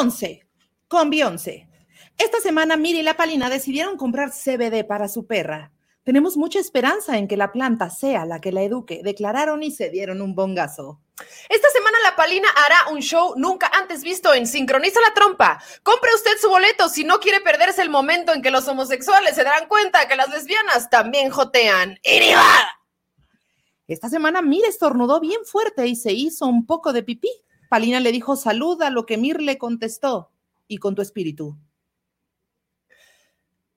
Beyoncé, con Beyoncé. Esta semana Miri y la Palina decidieron comprar CBD para su perra. Tenemos mucha esperanza en que la planta sea la que la eduque, declararon y se dieron un bongazo. Esta semana la Palina hará un show nunca antes visto en Sincroniza la Trompa. Compre usted su boleto si no quiere perderse el momento en que los homosexuales se darán cuenta que las lesbianas también jotean. ¡Iriba! Esta semana Mir estornudó bien fuerte y se hizo un poco de pipí. Palina le dijo salud a lo que Mir le contestó y con tu espíritu.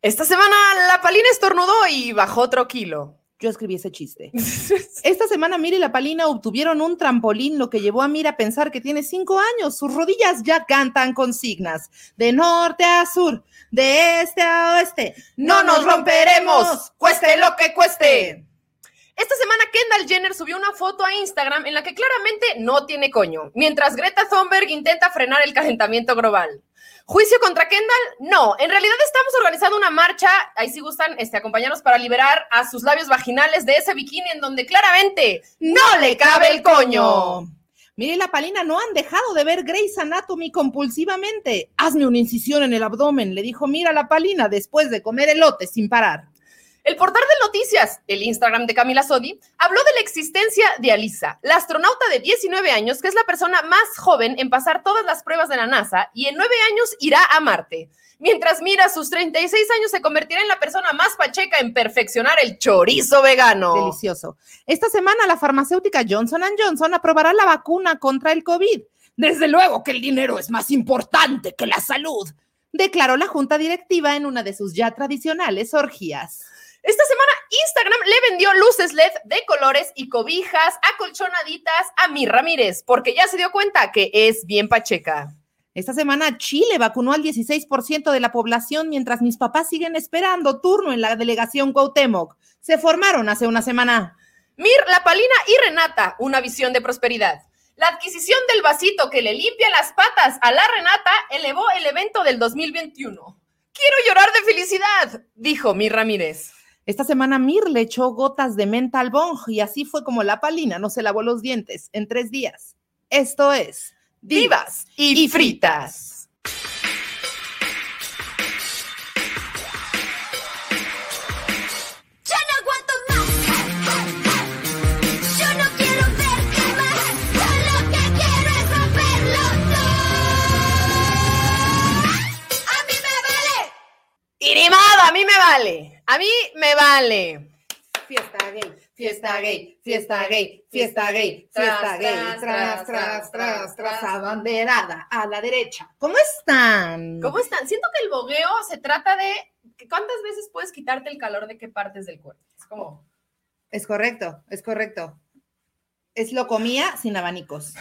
Esta semana la Palina estornudó y bajó otro kilo. Yo escribí ese chiste. Esta semana Mira y la Palina obtuvieron un trampolín, lo que llevó a Mira a pensar que tiene cinco años. Sus rodillas ya cantan consignas. De norte a sur, de este a oeste. No nos romperemos, cueste lo que cueste. Esta semana Kendall Jenner subió una foto a Instagram en la que claramente no tiene coño, mientras Greta Thunberg intenta frenar el calentamiento global. ¿Juicio contra Kendall? No, en realidad estamos organizando una marcha, ahí sí gustan este, acompañarnos para liberar a sus labios vaginales de ese bikini en donde claramente no le cabe el coño. Mire, la palina no han dejado de ver Grey's Anatomy compulsivamente. Hazme una incisión en el abdomen, le dijo Mira la palina después de comer elote sin parar. El portal de noticias, el Instagram de Camila Sodi, habló de la existencia de Alisa, la astronauta de 19 años, que es la persona más joven en pasar todas las pruebas de la NASA y en nueve años irá a Marte. Mientras Mira, sus 36 años se convertirá en la persona más pacheca en perfeccionar el chorizo vegano. Delicioso. Esta semana la farmacéutica Johnson Johnson aprobará la vacuna contra el COVID. Desde luego que el dinero es más importante que la salud, declaró la junta directiva en una de sus ya tradicionales orgías. Esta semana Instagram le vendió luces LED de colores y cobijas acolchonaditas a mi Ramírez, porque ya se dio cuenta que es bien pacheca. Esta semana Chile vacunó al 16% de la población mientras mis papás siguen esperando turno en la delegación Cuauhtémoc. Se formaron hace una semana. Mir, La Palina y Renata, una visión de prosperidad. La adquisición del vasito que le limpia las patas a la Renata elevó el evento del 2021. Quiero llorar de felicidad, dijo Mir Ramírez. Esta semana Mir le echó gotas de menta al bong y así fue como la palina no se lavó los dientes en tres días. Esto es Divas y, fritas. Irimada, a mí me vale. A mí me vale. Fiesta gay, fiesta gay, fiesta gay, fiesta gay, fiesta gay, tras, tras, tras, tras, abanderada a la derecha. ¿Cómo están? ¿Cómo están? Siento que el bogueo se trata de cuántas veces puedes quitarte el calor de qué partes del cuerpo. Es como. Es correcto, es correcto. Es lo comía sin abanicos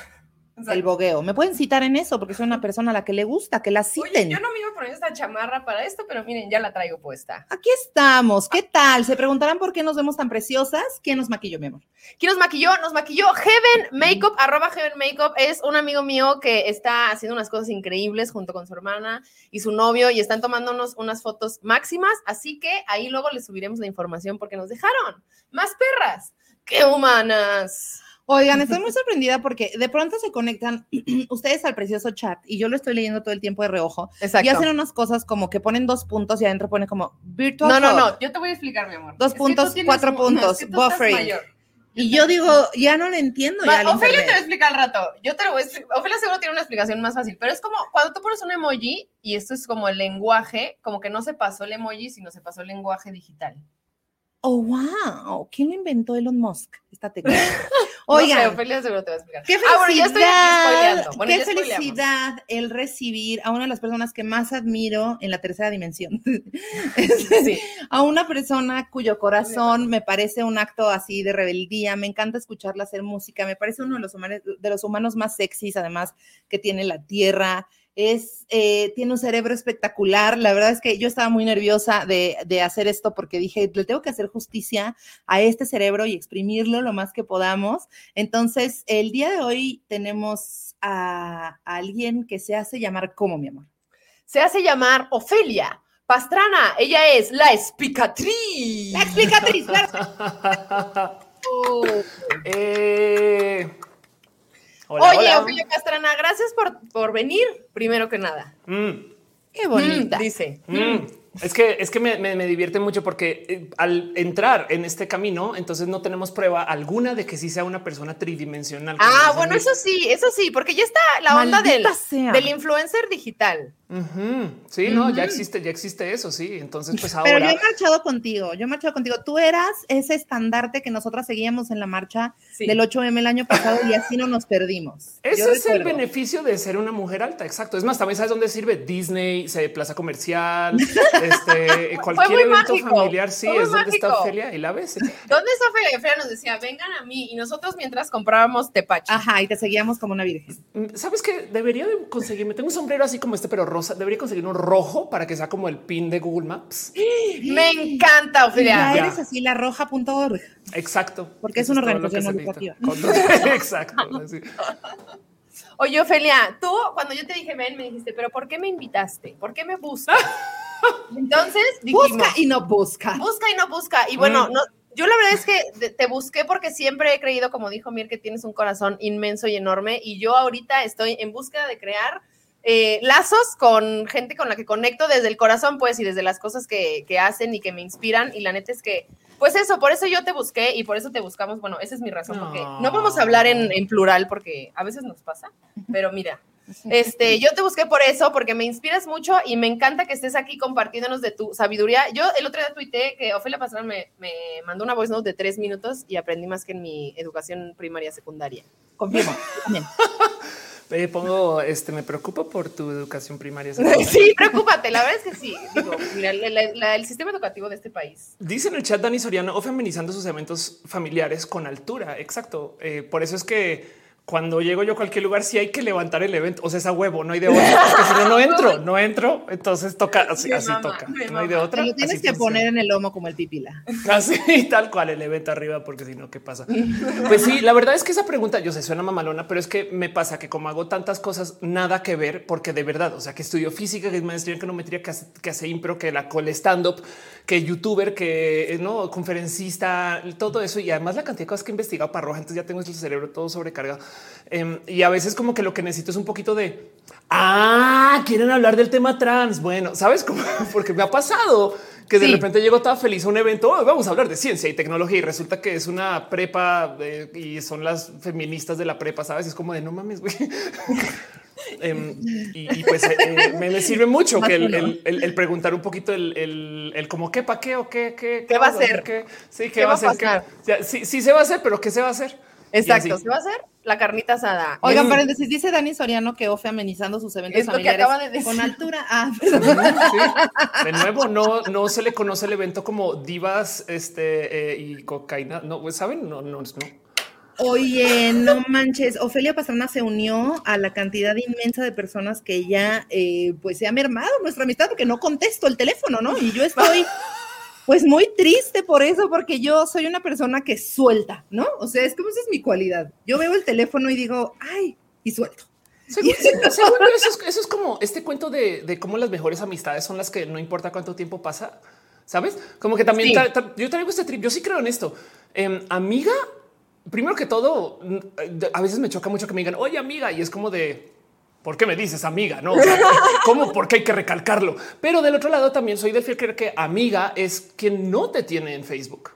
el bogueo. ¿Me pueden citar en eso? Porque soy una persona a la que le gusta, que la citen. yo no me iba a poner esta chamarra para esto, pero miren, ya la traigo puesta. Aquí estamos. ¿Qué tal? Se preguntarán por qué nos vemos tan preciosas. ¿Quién nos maquilló, mi amor? ¿Quién nos maquilló? Nos maquilló Heaven Makeup, arroba Heaven Makeup. Es un amigo mío que está haciendo unas cosas increíbles junto con su hermana y su novio y están tomándonos unas fotos máximas. Así que ahí luego les subiremos la información porque nos dejaron más perras. ¡Qué humanas! Oigan, estoy muy sorprendida porque de pronto se conectan ustedes al precioso chat y yo lo estoy leyendo todo el tiempo de reojo. Exacto. Y hacen unas cosas como que ponen dos puntos y adentro pone como virtual. No, no, no, yo te voy a explicar, mi amor. Dos puntos, cuatro puntos, buffering. Y yo digo, ya no lo entiendo. ya Ofelia te va a explicar al rato. Yo te lo voy a explicar. Ofelia seguro tiene una explicación más fácil, pero es como cuando tú pones un emoji y esto es como el lenguaje, como que no se pasó el emoji, sino se pasó el lenguaje digital. Oh, wow. ¿Quién lo inventó Elon Musk? Esta técnica. Oigan. Qué felicidad, ah, qué felicidad el recibir a una de las personas que más admiro en la tercera dimensión. A una persona cuyo corazón me parece un acto así de rebeldía. Me encanta escucharla hacer música. Me parece uno de los humanos, de los humanos más sexys, además, que tiene la Tierra es, eh, tiene un cerebro espectacular. La verdad es que yo estaba muy nerviosa de, de, hacer esto porque dije, le tengo que hacer justicia a este cerebro y exprimirlo lo más que podamos. Entonces, el día de hoy tenemos a, alguien que se hace llamar, ¿cómo, mi amor? Se hace llamar Ofelia. Pastrana, ella es la explicatriz. La explicatriz, claro. eh, Oye, Ophelia Castrana, gracias por, por venir, primero que nada. Mm. Qué bonita. dice. Mm. Es que, es que me, divierte mucho porque eh, al entrar en este camino, entonces no tenemos prueba alguna de que sí sea una persona tridimensional. Ah, bueno, eso sí, eso sí, porque ya está la onda del, del influencer digital. Sí, no, ya existe, ya existe eso, sí. Entonces, pues ahora. Pero yo he marchado contigo, yo he marchado contigo. Tú eras ese estandarte que nosotras seguíamos en la marcha del 8M el año pasado y así no nos perdimos. Ese es el beneficio de ser una mujer alta, exacto. Es más, también sabes dónde sirve Disney, Plaza Comercial, este, cualquier evento familiar. Sí, es donde está Ofelia y la ves. ¿Dónde está Ofelia? Ofelia nos decía, vengan a mí y nosotros mientras comprábamos tepache. Ajá, y te seguíamos como una virgen. Mm, ¿Sabes qué? Debería de conseguirme. Tengo un sombrero así como este, pero rojo Debería conseguir un rojo para que sea como el pin de Google Maps. Me encanta, Ofelia. Ya eres así la roja.org. Exacto. Porque es, una organización educativa. Exacto. Oye, Ofelia, tú cuando yo te dije ven, me dijiste, pero ¿por qué me invitaste? ¿Por qué me buscas? Entonces, busca y no busca. Busca y no busca. Y bueno, mm. no, yo la verdad es que te busqué porque siempre he creído, como dijo Mir, que tienes un corazón inmenso y enorme. Y yo ahorita estoy en búsqueda de crear eh, lazos con gente con la que conecto desde el corazón, pues, y desde las cosas que, hacen y que me inspiran. Y la neta es que, pues eso, por eso yo te busqué y por eso te buscamos. Bueno, esa es mi razón, porque no vamos a hablar en, en plural porque a veces nos pasa, pero mira, este, yo te busqué por eso, porque me inspiras mucho y me encanta que estés aquí compartiéndonos de tu sabiduría. Yo el otro día tuiteé que Ofelia Pastrana me, me mandó una voice note de tres minutos y aprendí más que en mi educación primaria secundaria. Confirmo, también. pongo, este, me preocupa por tu educación primaria. Sí, preocúpate, la verdad es que sí. Digo, mira, el sistema educativo de este país. Dice en el chat Dani Soriano, o feminizando sus eventos familiares con altura. Exacto. Eh, por eso es que cuando llego yo a cualquier lugar, sí hay que levantar el evento. O sea, es a huevo, no hay de otra. Porque si no, no entro, no entro. Entonces toca así, así toca. No hay de otra. lo tienes que poner en el lomo como el pipila. Así, tal cual, el evento arriba, porque si no, ¿qué pasa? Pues sí, la verdad es que esa pregunta, yo sé, suena mamalona, pero es que me pasa que como hago tantas cosas, nada que ver, porque de verdad, o sea, que estudio física, que es maestría en econometría, que hace, que hace impro, que la cole stand-up, que youtuber, que no conferencista, todo eso. Y además la cantidad de cosas que he investigado para roja, entonces ya tengo el cerebro todo sobrecargado. Em, y a veces como que lo que necesito es un poquito de, ah, quieren hablar del tema trans. Bueno, ¿sabes cómo? Porque me ha pasado que de repente llego toda feliz a un evento, oh, vamos a hablar de ciencia y tecnología y resulta que es una prepa y son las feministas de la prepa, ¿sabes? Es como de no mames, güey. Em, y, pues eh, eh, me, sirve mucho que el, preguntar un poquito el, el, como qué, para qué o qué, qué, qué va a hacer. Qué, sí, qué, va, a hacer. sí, sí se va a hacer, pero qué se va a hacer. Exacto, se va a hacer la carnita asada. Oigan, paréntesis, dice Dani Soriano que Ofe amenizando sus eventos familiares con altura. Ah, De nuevo, no, no se le conoce el evento como divas este, eh, y cocaína. No, pues, ¿saben? No, no, no. Oye, no manches, Ofelia Pastrana se unió a la cantidad inmensa de personas que ya eh, pues se ha mermado nuestra amistad porque no contesto el teléfono, ¿no? Y yo estoy pues muy triste por eso, porque yo soy una persona que suelta, ¿no? O sea, es como esa es mi cualidad. Yo veo el teléfono y digo, ay, y suelto. eso, es, como este cuento de, cómo las mejores amistades son las que no importa cuánto tiempo pasa, ¿sabes? Como que también yo traigo este trip, yo sí creo en esto. Em, amiga, primero que todo, a veces me choca mucho que me digan, oye amiga, y es como de, ¿Por qué me dices amiga? No, ¿cómo? Porque hay que recalcarlo. Pero del otro lado también soy de fiel creer que amiga es quien no te tiene en Facebook.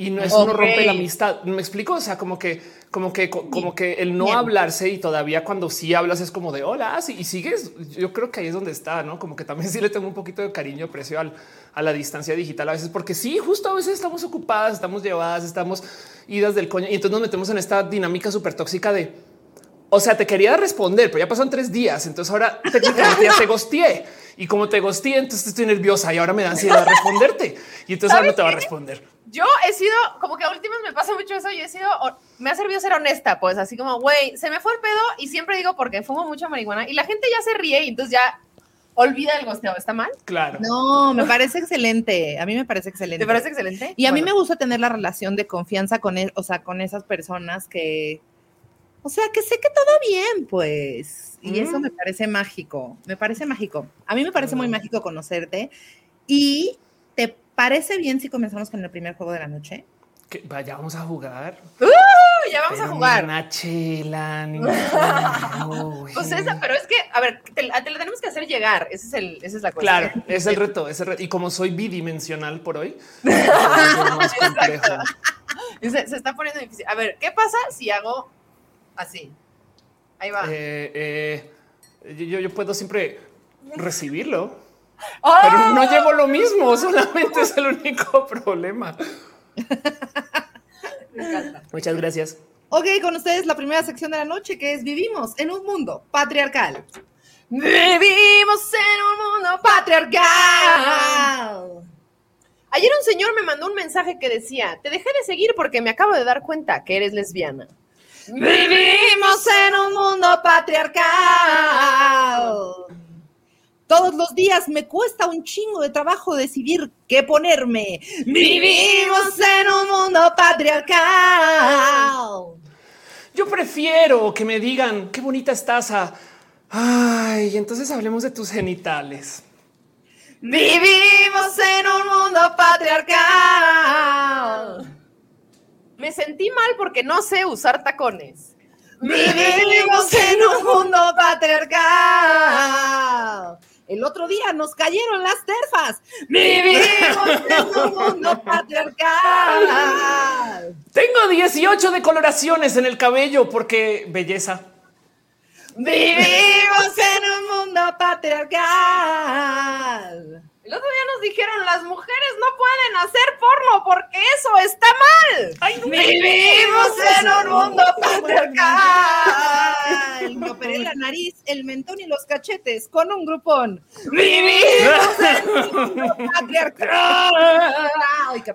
Y no es uno rompe la amistad. Me explico. O sea, como que, como que, como que el no hablarse y todavía cuando sí hablas es como de hola y sigues. Yo creo que ahí es donde está, no? Como que también sí le tengo un poquito de cariño, aprecio al, a la distancia digital a veces, porque sí, justo a veces estamos ocupadas, estamos llevadas, estamos idas del coño y entonces nos metemos en esta dinámica súper tóxica de o sea, te quería responder, pero ya pasaron tres días. Entonces ahora técnicamente ya te gosteé y como te gosteé, entonces estoy nerviosa y ahora me da ansiedad responderte y entonces ahora no te va a responder. Yo he sido como que a últimas me pasa mucho eso y he sido, me ha servido ser honesta, pues así como, güey, se me fue el pedo y siempre digo porque fumo mucha marihuana y la gente ya se ríe y entonces ya olvida el gosteo. ¿Está mal? Claro. No, me parece excelente. A mí me parece excelente. ¿Te parece excelente? Y a mí me gusta tener la relación de confianza con él, e, o sea, con esas personas que, o sea, que sé que todo bien, pues. Y eso me parece mágico, me parece mágico. A mí me parece muy mágico conocerte. ¿Y te parece bien si comenzamos con el primer juego de la noche? Que vaya, vamos a jugar. Uh, ya vamos a jugar. Una chela, pues esa, pero es que, a ver, te, la tenemos que hacer llegar. Ese es el, esa es la cosa. Claro, es el reto, es el reto. Y como soy bidimensional por hoy, se, se, está poniendo difícil. A ver, ¿qué pasa si hago así? Ahí va. Eh, eh, yo, yo puedo siempre recibirlo. Pero no ¡Oh! llevo lo mismo, solamente es el único problema. Muchas gracias. Ok, con ustedes la primera sección de la noche que es Vivimos en un mundo patriarcal. Vivimos en un mundo patriarcal. Ayer un señor me mandó un mensaje que decía, te dejé de seguir porque me acabo de dar cuenta que eres lesbiana. Vivimos en un mundo patriarcal. Todos los días me cuesta un chingo de trabajo decidir qué ponerme. Vivimos en un mundo patriarcal. Yo prefiero que me digan qué bonita estás a. Ay, entonces hablemos de tus genitales. Vivimos en un mundo patriarcal. Me sentí mal porque no sé usar tacones. Vivimos en un mundo patriarcal. El otro día nos cayeron las terfas. Vivimos en un mundo patriarcal. Tengo 18 decoloraciones en el cabello porque belleza. Vivimos en un mundo patriarcal. El otro día nos dijeron las mujeres no pueden hacer porno porque eso está mal. Vivimos en un mundo patriarcal. Me operé la nariz, el mentón y los cachetes con un grupón. Vivimos en un mundo patriarcal.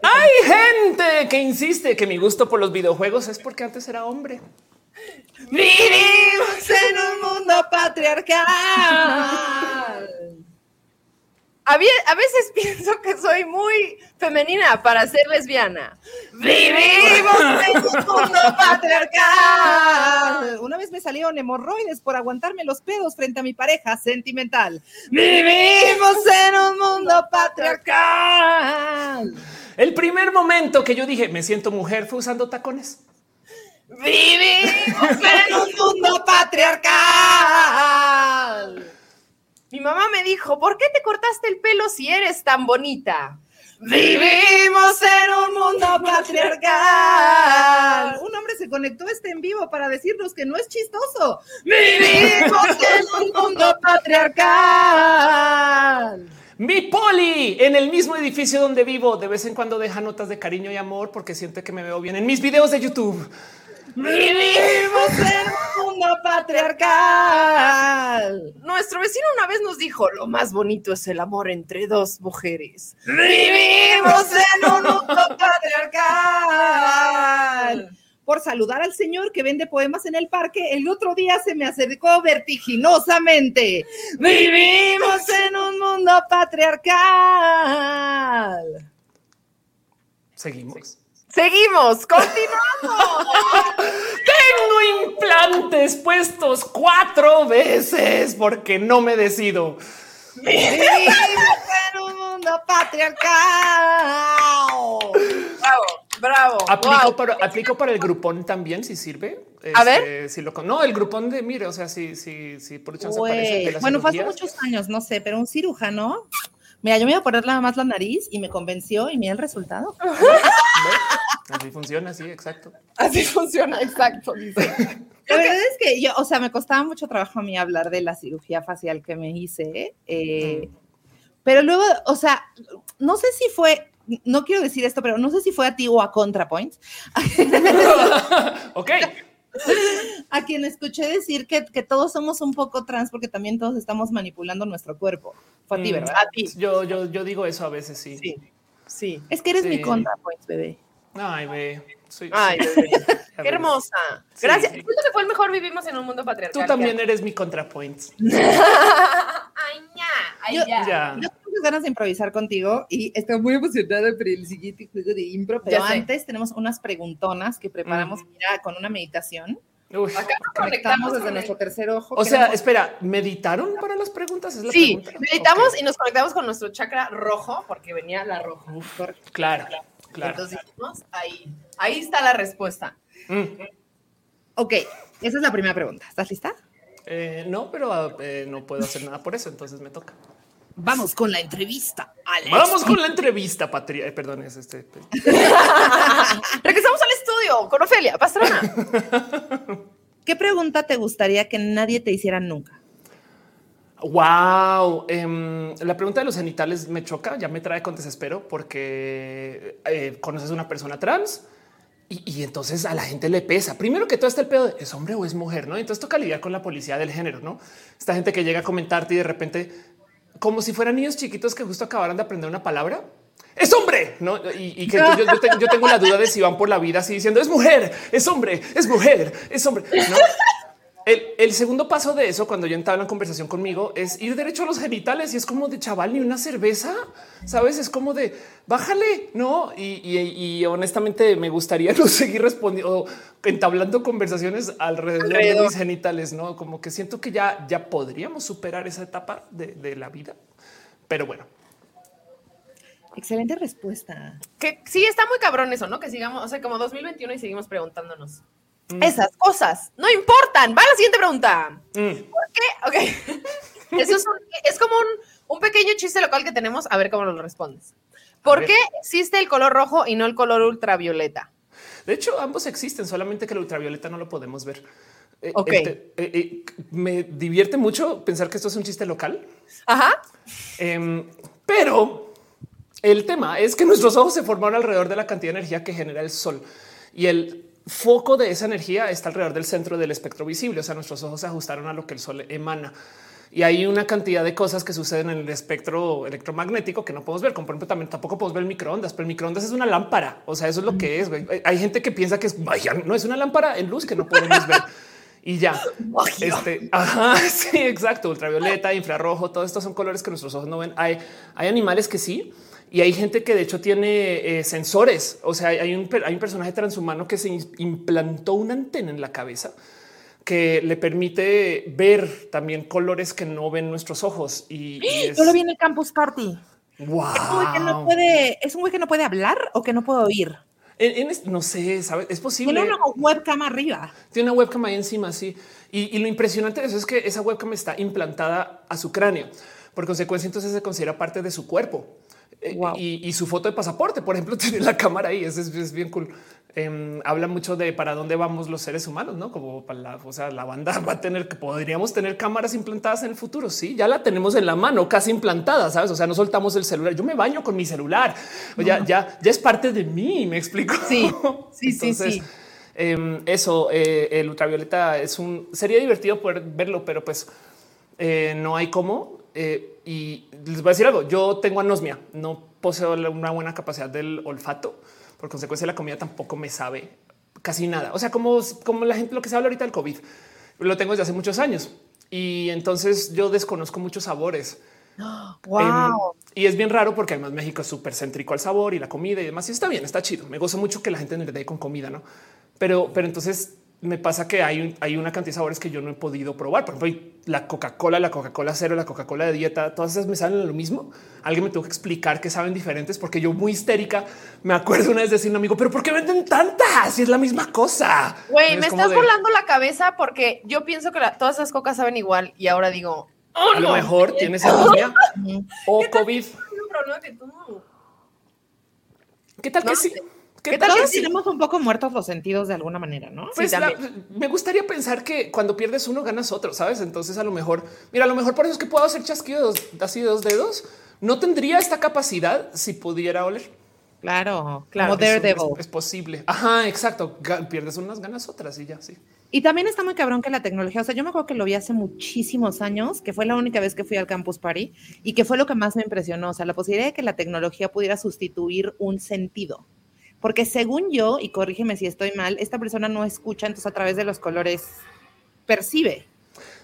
Hay gente que insiste que mi gusto por los videojuegos es porque antes era hombre. Vivimos en un mundo patriarcal. A, veces pienso que soy muy femenina para ser lesbiana. Vivimos en un mundo patriarcal. Una vez me salieron hemorroides por aguantarme los pedos frente a mi pareja sentimental. Vivimos en un mundo patriarcal. El primer momento que yo dije me siento mujer fue usando tacones. Vivimos en un mundo patriarcal. Mi mamá me dijo, ¿por qué te cortaste el pelo si eres tan bonita? Vivimos en un mundo patriarcal. Un hombre se conectó este en vivo para decirnos que no es chistoso. Vivimos en un mundo patriarcal. Mi poli en el mismo edificio donde vivo de vez en cuando deja notas de cariño y amor porque siente que me veo bien en mis videos de YouTube. Vivimos en un mundo patriarcal. Nuestro vecino una vez nos dijo, lo más bonito es el amor entre dos mujeres. Vivimos en un mundo patriarcal. Por saludar al señor que vende poemas en el parque, el otro día se me acercó vertiginosamente. Vivimos en un mundo patriarcal. Seguimos. Seguimos, continuamos. Tengo implantes puestos cuatro veces porque no me decido. En un mundo patriarcal. Bravo, bravo. Aplico, para, aplico para el grupón también, si sirve. a ver. Este, si lo, no, el grupón de, mire, o sea, si, si, si por chance aparece. bueno, fue hace muchos años, no sé, pero un cirujano Mira, yo me iba a poner nada más la nariz y me convenció y mira el resultado. Así funciona, sí, exacto. Así funciona, exacto. La verdad es que yo, o sea, me costaba mucho trabajo a mí hablar de la cirugía facial que me hice, eh, pero luego, o sea, no sé si fue, no quiero decir esto, pero no sé si fue a ti o a ContraPoint. ok. a quien escuché decir que, todos somos un poco trans porque también todos estamos manipulando nuestro cuerpo. Fue a ti, mm, ¿verdad? A ti. Yo, yo, yo digo eso a veces, sí. Sí. sí. Es que eres mi ContraPoint, bebé. Ay, bebé. Ay, bebé. Qué hermosa. Gracias. Sí. que fue el mejor vivimos en un mundo patriarcal. Tú también eres mi ContraPoint. Ay, ya. Ay, ya. Yo ganas de improvisar contigo y estoy muy emocionada por el siguiente juego de impro, pero antes tenemos unas preguntonas que preparamos mira, con una meditación. Uf, Acá conectamos desde nuestro tercer ojo. O sea, espera, ¿meditaron para las preguntas? ¿Es la sí, meditamos y nos conectamos con nuestro chakra rojo porque venía la roja. claro, claro. Entonces dijimos ahí. Ahí está la respuesta. Mm. Ok, esa es la primera pregunta. ¿Estás lista? Eh, no, pero eh, no puedo hacer nada por eso, entonces me toca. Vamos con la entrevista. Vamos con la entrevista, Patria. Eh, perdón, es este. Regresamos al estudio con Ofelia Pastrana. ¿Qué pregunta te gustaría que nadie te hiciera nunca? Wow, em, la pregunta de los genitales me choca, ya me trae con desespero porque eh, conoces a una persona trans y, entonces a la gente le pesa. Primero que todo está el pedo de es hombre o es mujer, no? Entonces toca lidiar con la policía del género, no? Esta gente que llega a comentarte y de repente, como si fueran niños chiquitos que justo acabaran de aprender una palabra, es hombre, ¿no? Y, que yo, tengo la duda de si van por la vida así diciendo es mujer, es hombre, es mujer, es hombre. ¿no? El, segundo paso de eso, cuando yo entabla en conversación conmigo, es ir derecho a los genitales y es como de chaval, ni una cerveza, sabes? Es como de bájale, no? Y, honestamente me gustaría no seguir respondiendo, entablando conversaciones alrededor, de mis genitales, no? Como que siento que ya, ya podríamos superar esa etapa de, la vida, pero bueno. Excelente respuesta. Que sí está muy cabrón eso, no? Que sigamos, o sea, como 2021 y seguimos preguntándonos. Mm. Esas cosas no importan. Va a la siguiente pregunta. Mm. ¿Por qué? Ok. Eso es, como un, pequeño chiste local que tenemos. A ver cómo lo respondes. ¿Por qué existe el color rojo y no el color ultravioleta? De hecho, ambos existen, solamente que el ultravioleta no lo podemos ver. Eh, ok. Este, eh, eh, me divierte mucho pensar que esto es un chiste local. Ajá. Em, pero el tema es que nuestros ojos se formaron alrededor de la cantidad de energía que genera el sol y el foco de esa energía está alrededor del centro del espectro visible. O sea, nuestros ojos se ajustaron a lo que el sol emana. Y hay una cantidad de cosas que suceden en el espectro electromagnético que no podemos ver. Como por ejemplo, también tampoco podemos ver microondas, pero el microondas es una lámpara. O sea, eso es lo que es. Hay gente que piensa que es magia. No es una lámpara en luz que no podemos ver. Y ya, este, ajá, sí, exacto. Ultravioleta, infrarrojo, todos estos son colores que nuestros ojos no ven. Hay, hay animales que sí, y hay gente que de hecho tiene eh, sensores. O sea, hay un, hay un personaje transhumano que se implantó una antena en la cabeza que le permite ver también colores que no ven nuestros ojos. Y, y lo vi en el Campus Party. Wow. Es un güey que no puede, es un güey que no puede hablar o que no puede oír. no sé, ¿sabes? Es posible. Tiene una webcam arriba. Tiene una webcam ahí encima, sí. Y, y, lo impresionante de eso es que esa webcam está implantada a su cráneo. Por consecuencia, entonces se considera parte de su cuerpo. Eh, y, su foto de pasaporte, por ejemplo, tiene la cámara ahí. Es, es, bien cool. Em, habla mucho de para dónde vamos los seres humanos, no como para la, o sea, la banda va a tener que podríamos tener cámaras implantadas en el futuro. Sí, ya la tenemos en la mano, casi implantada, sabes? O sea, no soltamos el celular. Yo me baño con mi celular. Ya, ya, ya es parte de mí. Me explico. Sí, sí, sí, sí. Em, eso, eh, el ultravioleta es un sería divertido poder verlo, pero pues eh, no hay cómo. Eh, y les voy a decir algo. Yo tengo anosmia, no poseo una buena capacidad del olfato. Por consecuencia, la comida tampoco me sabe casi nada. O sea, como, como la gente, lo que se habla ahorita del COVID, lo tengo desde hace muchos años y entonces yo desconozco muchos sabores. Wow. Em, y es bien raro porque además México es súper céntrico al sabor y la comida y demás. Y está bien, está chido. Me gozo mucho que la gente dé con comida, no? Pero, pero entonces me pasa que hay, hay una cantidad de sabores que yo no he podido probar. Por ejemplo, la Coca-Cola, la Coca-Cola cero, la Coca-Cola de dieta, todas esas me salen lo mismo. Alguien me tuvo que explicar que saben diferentes porque yo muy histérica me acuerdo una vez decir a un amigo, pero ¿por qué venden tantas? Si es la misma cosa. Güey, me estás volando la cabeza porque yo pienso que todas esas cocas saben igual y ahora digo, oh, a lo mejor tienes anemia o COVID. ¿Qué tal que sí? ¿Qué tal Todos tenemos un poco muertos los sentidos de alguna manera, ¿no? Pues me gustaría pensar que cuando pierdes uno ganas otro, ¿sabes? Entonces a lo mejor, mira, a lo mejor por eso es que puedo hacer chasquidos así de dos dedos. No tendría esta capacidad si pudiera oler. Claro, claro. Como Daredevil. Es, es, posible. Ajá, exacto. Pierdes unas, ganas otras y ya, sí. Y también está muy cabrón que la tecnología, o sea, yo me acuerdo que lo vi hace muchísimos años, que fue la única vez que fui al Campus Party y que fue lo que más me impresionó, o sea, la posibilidad de que la tecnología pudiera sustituir un sentido. Porque según yo, y corrígeme si estoy mal, esta persona no escucha, entonces a través de los colores percibe.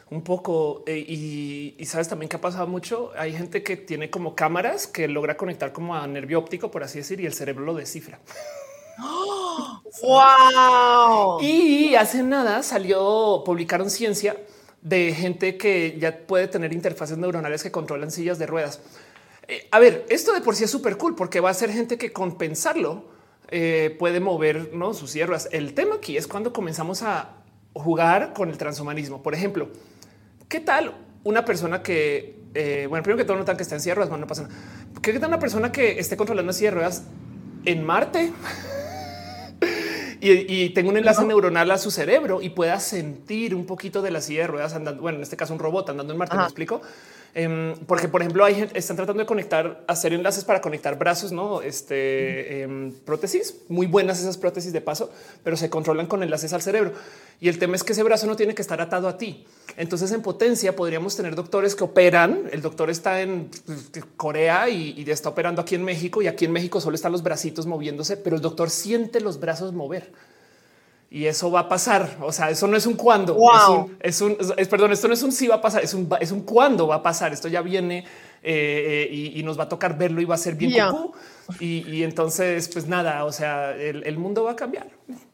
Un poco, eh, y, sabes también que ha pasado mucho, hay gente que tiene como cámaras que logra conectar como a nervio óptico, por así decir, y el cerebro lo descifra. ¡Wow! Y hace nada salió, publicaron ciencia de gente que ya puede tener interfaces neuronales que controlan sillas de ruedas. Eh, a ver, esto de por sí es súper cool porque va a ser gente que compensarlo eh, puede mover ¿no? sus sierras. El tema aquí es cuando comenzamos a jugar con el transhumanismo. Por ejemplo, ¿qué tal una persona que, eh, bueno, primero que todo notan que está en de ruedas, no pasa nada. ¿Qué tal una persona que esté controlando ruedas en Marte? y, tengo un enlace neuronal a su cerebro y pueda sentir un poquito de la silla de ruedas andando. Bueno, en este caso, un robot andando en Marte. ¿Me explico? Em, porque, por ejemplo, hay están tratando de conectar, hacer enlaces para conectar brazos, no este em, prótesis muy buenas esas prótesis de paso, pero se controlan con enlaces al cerebro. Y el tema es que ese brazo no tiene que estar atado a ti. Entonces, en potencia, podríamos tener doctores que operan. El doctor está en Corea y, y está operando aquí en México, y aquí en México solo están los bracitos moviéndose, pero el doctor siente los brazos mover y eso va a pasar. O sea, eso no es un cuándo. Es un, es perdón, esto no es un sí va a pasar, es un, es un cuándo va a pasar. Esto ya viene eh, eh, y, nos va a tocar verlo y va a ser bien y, entonces, pues nada, o sea, el, el mundo va a cambiar.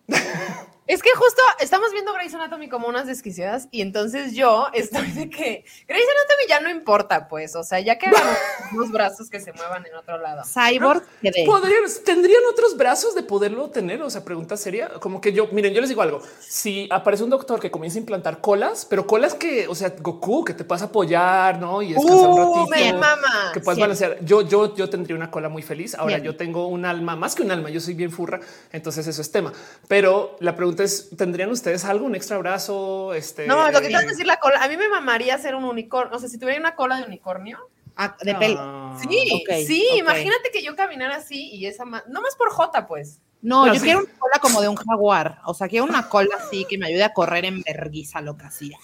Es que justo estamos viendo Grey's Anatomy como unas desquiciadas y entonces yo estoy de que Grey's Anatomy ya no importa, pues, o sea, ya que unos brazos que se muevan en otro lado. Cyborg, ¿Podrían, tendrían otros brazos de poderlo tener. O sea, pregunta sería como que yo, miren, yo les digo algo. Si aparece un doctor que comienza a implantar colas, pero colas que, o sea, Goku, que te puedas apoyar, no? Y descansar un uh, ratito, que puedas balancear. Yo, yo, yo tendría una cola muy feliz. Ahora yo tengo un alma más que un alma. Yo soy bien furra. Entonces eso es tema. Pero la pregunta entonces, ¿tendrían ustedes algo, un extra brazo? Este, no, lo que te a decir la cola. A mí me mamaría hacer un unicornio. O sea, si tuviera una cola de unicornio. Ah, de pelo. Ah, sí, sí. Imagínate que yo caminara así y esa más, no más por J, pues. No, yo quiero una cola como de un jaguar. O sea, quiero una cola así que me ayude a correr en verguiza, lo que hacía.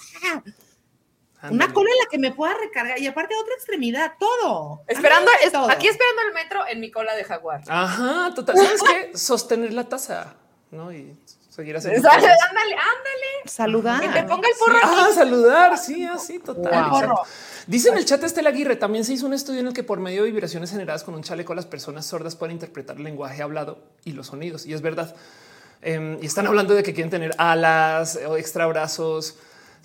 Una cola en la que me pueda recargar y aparte otra extremidad, todo. Esperando, aquí esperando el metro en mi cola de jaguar. Ajá, total. ¿Sabes qué? Sostener la taza, ¿no? Y seguir haciendo. Ándale, ándale. Saludar. Que te ponga el porro. Ah, saludar. Sí, así, total. Dice en el chat Estela Aguirre, también se hizo un estudio en el que por medio de vibraciones generadas con un chaleco las personas sordas pueden interpretar el lenguaje hablado y los sonidos. Y es verdad. Em, y están hablando de que quieren tener alas o extra brazos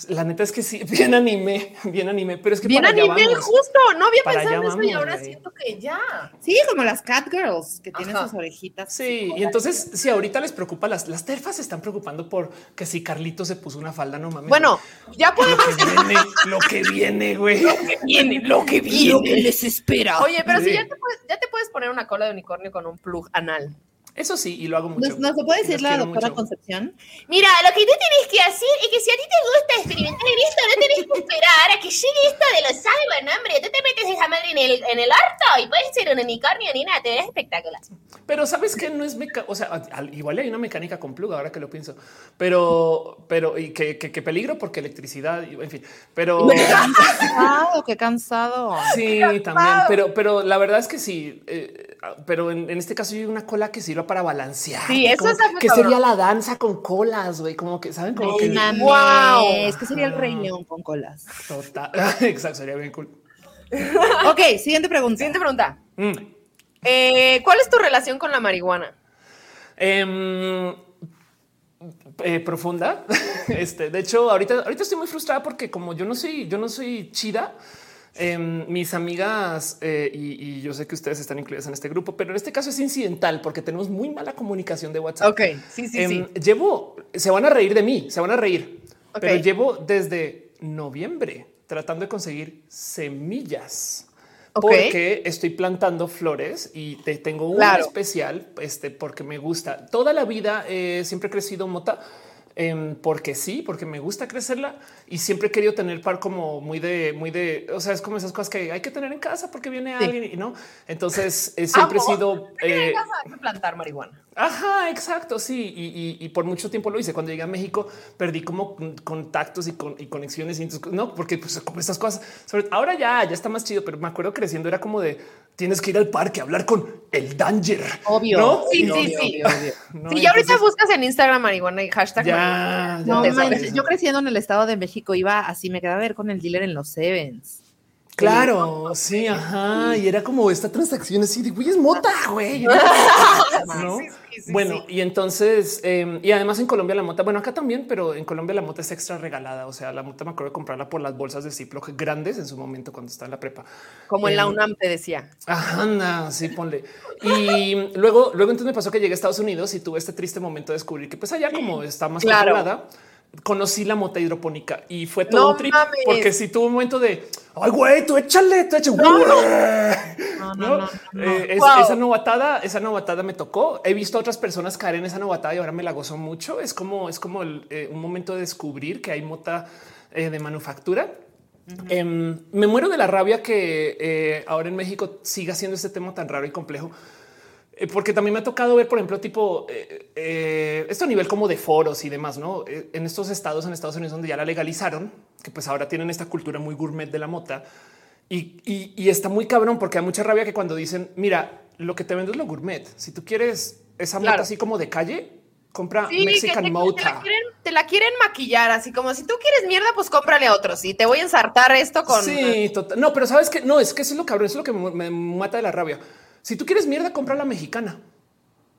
la neta es que sí, bien anime, bien anime, pero es que bien anime, justo, no había pensado en eso y ahora siento que ya. Sí, como las cat girls que tienen sus orejitas. Sí, y entonces si ahorita les preocupa las las terfas se están preocupando por que si Carlito se puso una falda, no mames. Bueno, ya podemos lo que viene, lo que viene, güey. Lo que viene, lo que viene, lo que les espera. Oye, pero si ya te puedes, ya te puedes poner una cola de unicornio con un plug anal. Eso sí, y lo hago mucho. ¿Nos, se puede decir la doctora Concepción? Mira, lo que tú tienes que hacer es que si a ti te gusta experimentar en esto, no tenés que esperar a que llegue esto de los cyber, hombre. Tú te metes esa madre en el, en el harto y puedes ser un unicornio, ni nada, te ves espectacular. Pero sabes que no es mecánica, o sea, igual hay una mecánica con plug ahora que lo pienso, pero, pero, y que, que, peligro porque electricidad, en fin, pero. Qué cansado, qué cansado. Sí, también, pero, pero la verdad es que sí, eh, pero en, en, este caso hay una cola que para balancear. Sí, eso es que sería la danza con colas, güey, como que saben como que wow, es que sería el rey león con colas. Total, exacto, sería bien cool. ok, siguiente pregunta. Siguiente pregunta. Mm. Eh, ¿Cuál es tu relación con la marihuana? Em, eh, profunda. Este, de hecho, ahorita, ahorita estoy muy frustrada porque como yo no soy, yo no soy chida. Em, mis amigas eh, y, yo sé que ustedes están incluidas en este grupo, pero en este caso es incidental porque tenemos muy mala comunicación de WhatsApp. Ok, sí, sí, em, Llevo, se van a reír de mí, se van a reír, pero llevo desde noviembre tratando de conseguir semillas. Porque estoy plantando flores y te tengo un especial, este, porque me gusta. Toda la vida eh, siempre he crecido mota Em, porque sí, porque me gusta crecerla y siempre he querido tener par como muy de, muy de, o sea, es como esas cosas que hay que tener en casa porque viene alguien y no. Entonces eh, siempre he sido eh, plantar marihuana. Ajá, exacto. Sí. Y, por mucho tiempo lo hice. Cuando llegué a México, perdí como contactos y, conexiones. Y no, porque pues, como estas cosas ahora ya, ya está más chido, pero me acuerdo creciendo era como de tienes que ir al parque a hablar con el danger. Obvio. ¿no? Sí, sí, sí. y ahorita buscas en Instagram marihuana y hashtag. no, yo creciendo en el estado de México iba así, me quedaba a ver con el dealer en los Sevens. Claro, sí, ajá. Y era como esta transacción así de güey, es mota, güey. ¿No? Bueno, y entonces, em, y además en Colombia la mota, bueno, acá también, pero en Colombia la mota es extra regalada. O sea, la mota me acuerdo de comprarla por las bolsas de Ziploc grandes en su momento cuando estaba en la prepa. Como en la em, UNAM te decía. Ajá, sí, ponle. Y luego, luego entonces me pasó que llegué a Estados Unidos y tuve este triste momento de descubrir que pues allá como está más claro conocí la mota hidropónica y fue todo un trip porque si tuvo un momento de ay, güey, tú échale, tú échale. No, no, eh, Esa novatada, esa novatada me tocó. He visto a otras personas caer en esa novatada y ahora me la gozo mucho. Es como, es como eh, un momento de descubrir que hay mota eh, de manufactura. Em, me muero de la rabia que ahora en México siga siendo este tema tan raro y complejo eh, porque también me ha tocado ver, por ejemplo, tipo eh, eh, esto a nivel como de foros y demás, no en estos estados, en Estados Unidos, donde ya la legalizaron, que pues ahora tienen esta cultura muy gourmet de la mota y, está muy cabrón porque hay mucha rabia que cuando dicen, mira, lo que te vendo es lo gourmet. Si tú quieres esa mota así como de calle, compra Mexican te, Mota. Te la, quieren, maquillar así como si tú quieres mierda, pues cómprale a otros y te voy a ensartar esto con. Sí, total. No, pero sabes que no es que eso es lo cabrón, eso es lo que me mata de la rabia. Si tú quieres mierda, compra la mexicana.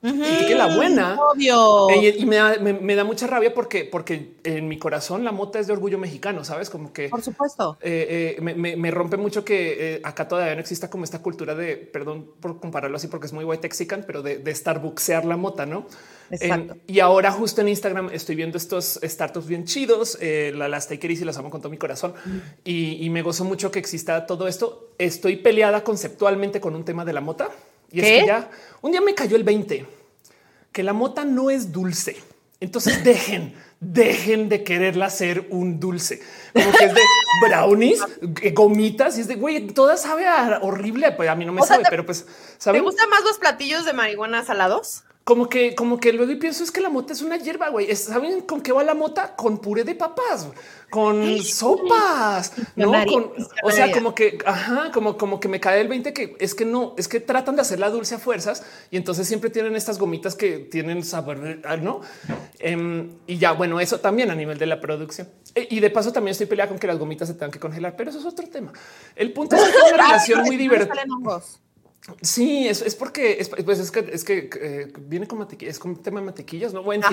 Y que la buena. Obvio. Y, me, da, mucha rabia porque, porque en mi corazón la mota es de orgullo mexicano, sabes? Como que por supuesto eh, eh, me, rompe mucho que eh, acá todavía no exista como esta cultura de perdón por compararlo así, porque es muy white texican, pero de, de starbucksear la mota, no? y ahora, justo en Instagram, estoy viendo estos startups bien chidos, la, las takeries y las amo con todo mi corazón. Y, y me gozo mucho que exista todo esto. Estoy peleada conceptualmente con un tema de la mota y es que ya un día me cayó el 20 que la mota no es dulce. Entonces dejen, dejen de quererla hacer un dulce, como que es de brownies, eh, gomitas y es de güey, toda sabe horrible. Pues a mí no me sabe, pero pues ¿sabe? ¿Te gustan más los platillos de marihuana salados? Como que, como que luego pienso es que la mota es una hierba, güey. ¿Saben con qué va la mota? Con puré de papas, con sopas, no? o sea, como que, ajá, como, como que me cae el 20 que es que no, es que tratan de hacer la dulce a fuerzas y entonces siempre tienen estas gomitas que tienen sabor, no? Em, y ya, bueno, eso también a nivel de la producción. E, y de paso también estoy peleando con que las gomitas se tengan que congelar, pero eso es otro tema. El punto es que es una relación muy divertida. Sí, es, es porque es, pues es que es que eh, viene con mantequilla, es con tema de mantequillas, no bueno.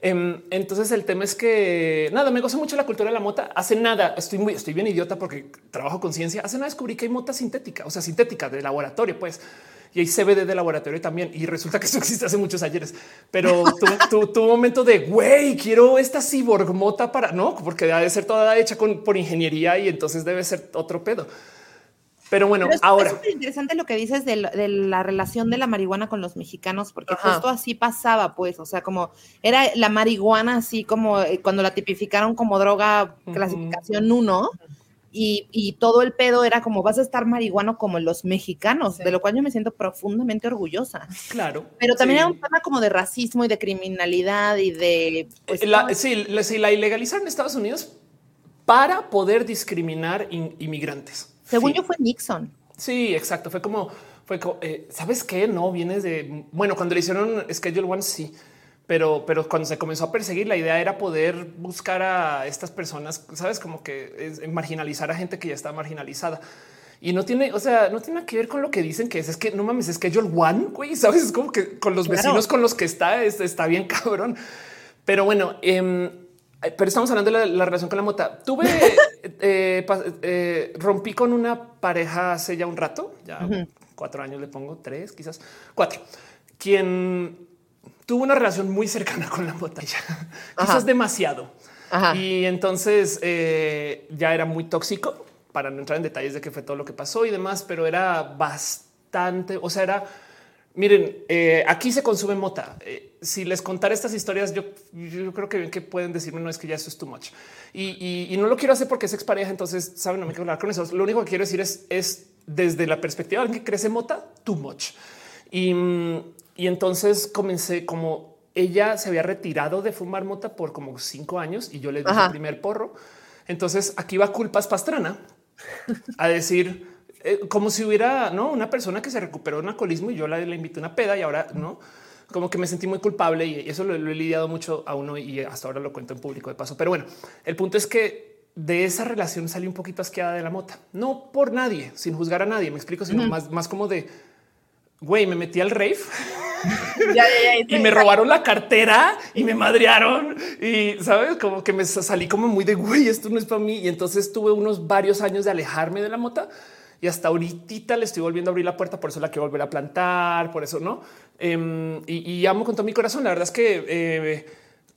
Em, entonces el tema es que nada, me goza mucho la cultura de la mota. Hace nada, estoy muy, estoy bien idiota porque trabajo con ciencia. Hace nada descubrí que hay mota sintética, o sea, sintética de laboratorio, pues y hay CBD de laboratorio también. Y resulta que eso existe hace muchos ayeres, pero tu, tu, momento de güey, quiero esta cyborg mota para no, porque debe ser toda hecha con, por ingeniería y entonces debe ser otro pedo. Pero bueno, ahora. Es interesante lo que dices de, la relación de la marihuana con los mexicanos, porque justo así pasaba, pues, o sea, como era la marihuana así como eh, cuando la tipificaron como droga clasificación 1. Y, todo el pedo era como vas a estar marihuano como los mexicanos, de lo cual yo me siento profundamente orgullosa. Claro. Pero también era un tema como de racismo y de criminalidad y de... Pues, la, sí, la, la ilegalizaron en Estados Unidos para poder discriminar inmigrantes. Según yo fue Nixon. Sí, exacto. Fue como, fue eh, ¿sabes qué? No, vienes de, bueno, cuando le hicieron Schedule One, sí. Pero, pero cuando se comenzó a perseguir, la idea era poder buscar a estas personas, sabes, como que es, marginalizar a gente que ya está marginalizada. Y no tiene, o sea, no tiene que ver con lo que dicen que es, es que no mames, es que yo one, güey, sabes, es como que con los vecinos con los que está, está bien cabrón. Pero bueno, em, pero estamos hablando de la, relación con la mota. Tuve, eh, eh, rompí con una pareja hace ya un rato, ya cuatro años le pongo, tres, quizás cuatro, quien tuvo una relación muy cercana con la mota. Es demasiado. Y entonces eh, ya era muy tóxico para no entrar en detalles de qué fue todo lo que pasó y demás, pero era bastante, o sea, era Miren, eh, aquí se consume mota. Eh, si les contara estas historias, yo, creo que bien que pueden decirme no es que ya eso es too much y, no lo quiero hacer porque es expareja. Entonces saben, no me quiero hablar con eso. Lo único que quiero decir es, es desde la perspectiva de alguien que crece mota, too much. Y, y entonces comencé como ella se había retirado de fumar mota por como cinco años y yo le di el primer porro. Entonces aquí va culpas pastrana a decir eh, como si hubiera ¿no? una persona que se recuperó de un alcoholismo y yo la, le invité una peda y ahora no, como que me sentí muy culpable y eso lo, he lidiado mucho a uno y hasta ahora lo cuento en público de paso. Pero bueno, el punto es que de esa relación salí un poquito asqueada de la mota. No por nadie, sin juzgar a nadie, me explico, sino más, más como de, güey, me metí al rave y me robaron la cartera y me madrearon y sabes como que me salí como muy de güey, esto no es para mí. Y entonces tuve unos varios años de alejarme de la mota y hasta ahorita le estoy volviendo a abrir la puerta. Por eso la quiero volver a plantar, por eso no. Em, y, amo con todo mi corazón. La verdad es que eh,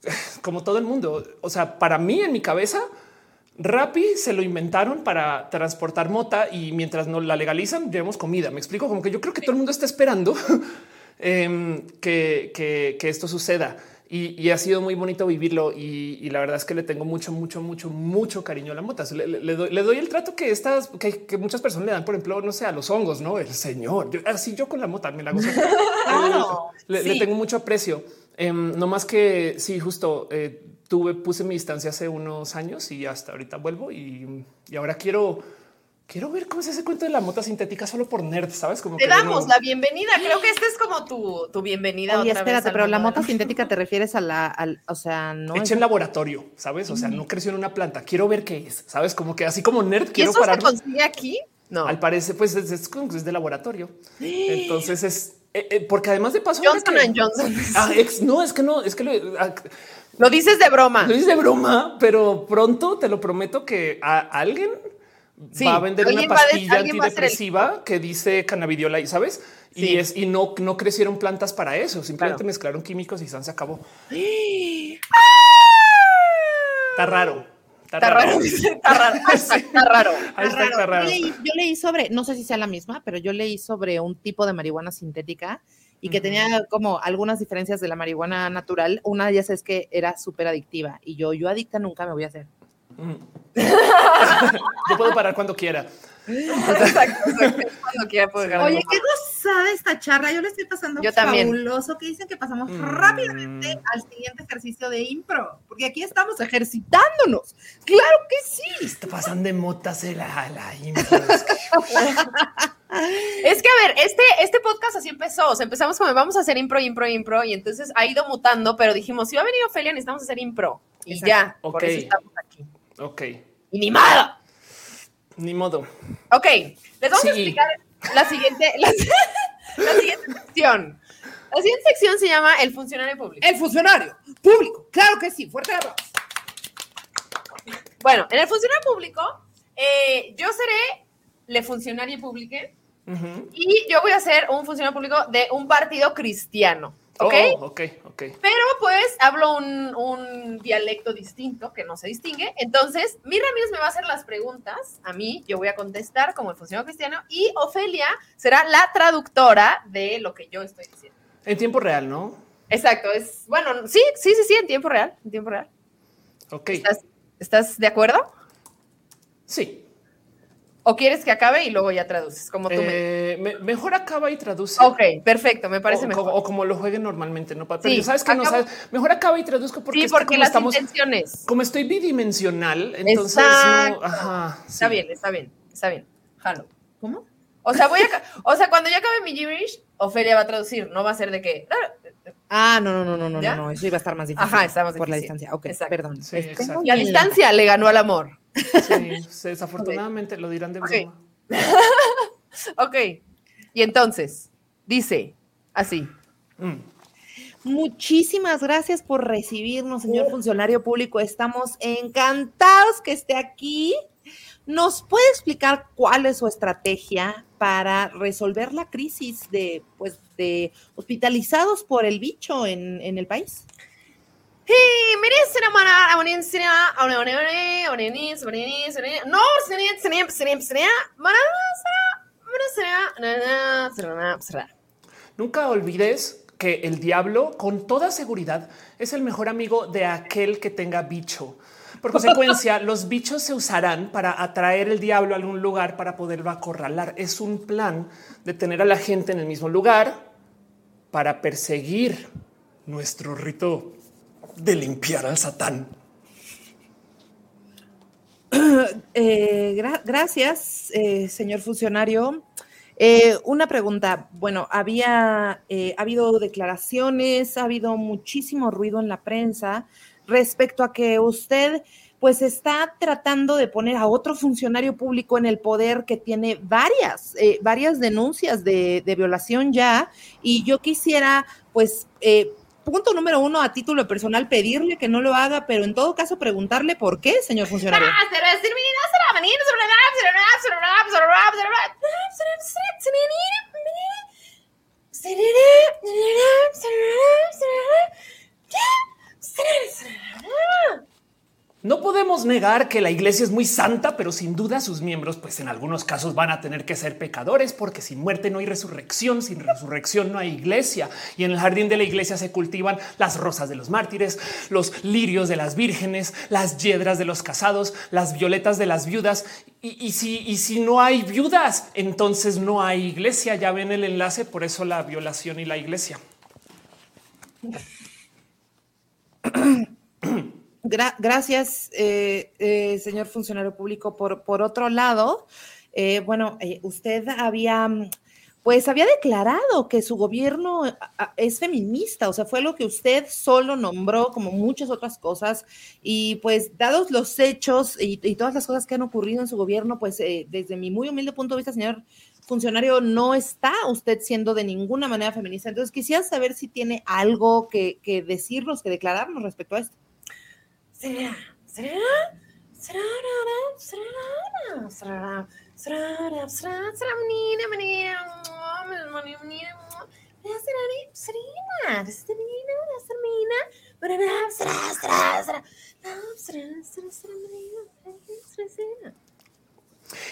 como todo el mundo, o sea, para mí en mi cabeza, Rappi se lo inventaron para transportar mota y mientras no la legalizan, llevamos comida. Me explico como que yo creo que todo el mundo está esperando Em, que, esto suceda. Y, ha sido muy bonito vivirlo y, la verdad es que le tengo mucho, mucho, mucho, mucho cariño a la mota. Le, doy, el trato que estas, que, muchas personas le dan, por ejemplo, no sé, a los hongos, no el señor. así yo con la mota me la gozo. le, tengo mucho aprecio. Em, no más que sí, justo eh, tuve, puse mi distancia hace unos años y hasta ahorita vuelvo y ahora quiero quiero ver cómo es ese cuento de la mota sintética solo por nerd, ¿sabes? Como te damos la bienvenida. Creo que esta es como tu, tu bienvenida. Oye, espérate, pero la mota sintética te refieres a la, al, o sea, no. Hecha en laboratorio, ¿sabes? O sea, no creció en una planta. Quiero ver qué es, ¿sabes? Como que así como nerd, quiero ¿Y eso se consigue aquí? No. Al parecer, pues es, es, de laboratorio. Entonces es eh, eh, porque además de paso. Johnson Johnson. Ah, no, es que no, es que lo, ah, lo dices de broma. Lo dices de broma, pero pronto te lo prometo que a alguien va a vender una pastilla antidepresiva que dice cannabidiola, ¿sabes? Y es y no, no crecieron plantas para eso, simplemente mezclaron químicos y se acabó. Está raro. Está, raro. Está raro. Está raro. Está raro. Yo, leí, sobre, no sé si sea la misma, pero yo leí sobre un tipo de marihuana sintética y que tenía como algunas diferencias de la marihuana natural. Una de ellas es que era súper adictiva y yo, yo adicta nunca me voy a hacer. Mm. Yo puedo parar cuando quiera. Exacto, cuando quiera puedo Oye, qué gozada esta charla. Yo le estoy pasando Yo fabuloso. Que dicen que pasamos mm. rápidamente al siguiente ejercicio de impro, porque aquí estamos ejercitándonos. Claro que sí. Está pasando de motas la, la impro. Es que, a ver, este, este podcast así empezó. O sea, empezamos como vamos a hacer impro, impro, impro, y entonces ha ido mutando, pero dijimos, si va a venir Ofelia, necesitamos hacer impro. Y ya, por eso estamos aquí. Ok. Y ni modo. Ni modo. Ok, les vamos a explicar la siguiente, la, siguiente sección. La siguiente sección se llama el funcionario público. El funcionario público, claro que sí, fuerte aplauso. Bueno, en el funcionario público, eh, yo seré le funcionario público y yo voy a ser un funcionario público de un partido cristiano. ¿Ok? Oh, ok, ok. Pero pues hablo un, dialecto distinto que no se distingue. Entonces, mi Ramírez me va a hacer las preguntas a mí, yo voy a contestar como el funcionario cristiano y Ofelia será la traductora de lo que yo estoy diciendo. En tiempo real, ¿no? Exacto, es bueno, sí, sí, sí, sí, en tiempo real, en tiempo real. Ok. ¿Estás, ¿estás de acuerdo? Sí. ¿O quieres que acabe y luego ya traduces? Como tú me... Mejor acaba y traduce. Ok, perfecto, me parece mejor. o como lo jueguen normalmente, ¿no? Pero sabes que no sabes. Mejor acaba y traduzco porque, sí, porque las intenciones. Como estoy bidimensional, entonces no. Ajá, Está bien, está bien, está bien. Jalo. ¿Cómo? O sea, voy a. o sea, cuando ya acabe mi gibberish, Ofelia va a traducir, no va a ser de que. Ah, no, no, no, no, no, no, eso iba a estar más difícil. Ajá, estamos Por la distancia. Ok, perdón. Sí, y a distancia le ganó al amor. Sí, desafortunadamente lo dirán de broma. ok. Y entonces, dice así. Mm. Muchísimas gracias por recibirnos, señor funcionario público. Estamos encantados que esté aquí. ¿Nos puede explicar cuál es su estrategia para resolver la crisis de, pues, de hospitalizados por el bicho en, en el país? Nunca olvides que el diablo, con toda seguridad, es el mejor amigo de aquel que tenga bicho. Por consecuencia, los bichos se usarán para atraer el diablo a algún lugar para poderlo acorralar. Es un plan de tener a la gente en el mismo lugar para perseguir nuestro rito de limpiar al Satán. Eh, gracias, eh, señor funcionario. Eh, una pregunta. Bueno, había ha habido declaraciones, ha habido muchísimo ruido en la prensa respecto a que usted pues está tratando de poner a otro funcionario público en el poder que tiene varias, varias denuncias de, violación ya. Y yo quisiera, pues, punto número uno, a título personal, pedirle que no lo haga, pero en todo caso preguntarle por qué, señor funcionario. No podemos negar que la iglesia es muy santa, pero sin duda sus miembros, pues en algunos casos van a tener que ser pecadores, porque sin muerte no hay resurrección, sin resurrección no hay iglesia. Y en el jardín de la iglesia se cultivan las rosas de los mártires, los lirios de las vírgenes, las yedras de los casados, las violetas de las viudas. Y, si, si no hay viudas, entonces no hay iglesia. Ya ven el enlace, por eso la violación y la iglesia. gracias, eh, eh, señor funcionario público. Por, por otro lado, eh, bueno, usted había, pues había declarado que su gobierno es feminista, o sea, fue lo que usted solo nombró como muchas otras cosas. Y pues, dados los hechos y, todas las cosas que han ocurrido en su gobierno, pues desde mi muy humilde punto de vista, señor funcionario, no está usted siendo de ninguna manera feminista. Entonces, quisiera saber si tiene algo que decirnos, que declararnos respecto a esto será, será, será, será, será, será, será, será, menina, menina, menina, menina, será, será, será, será, será, será,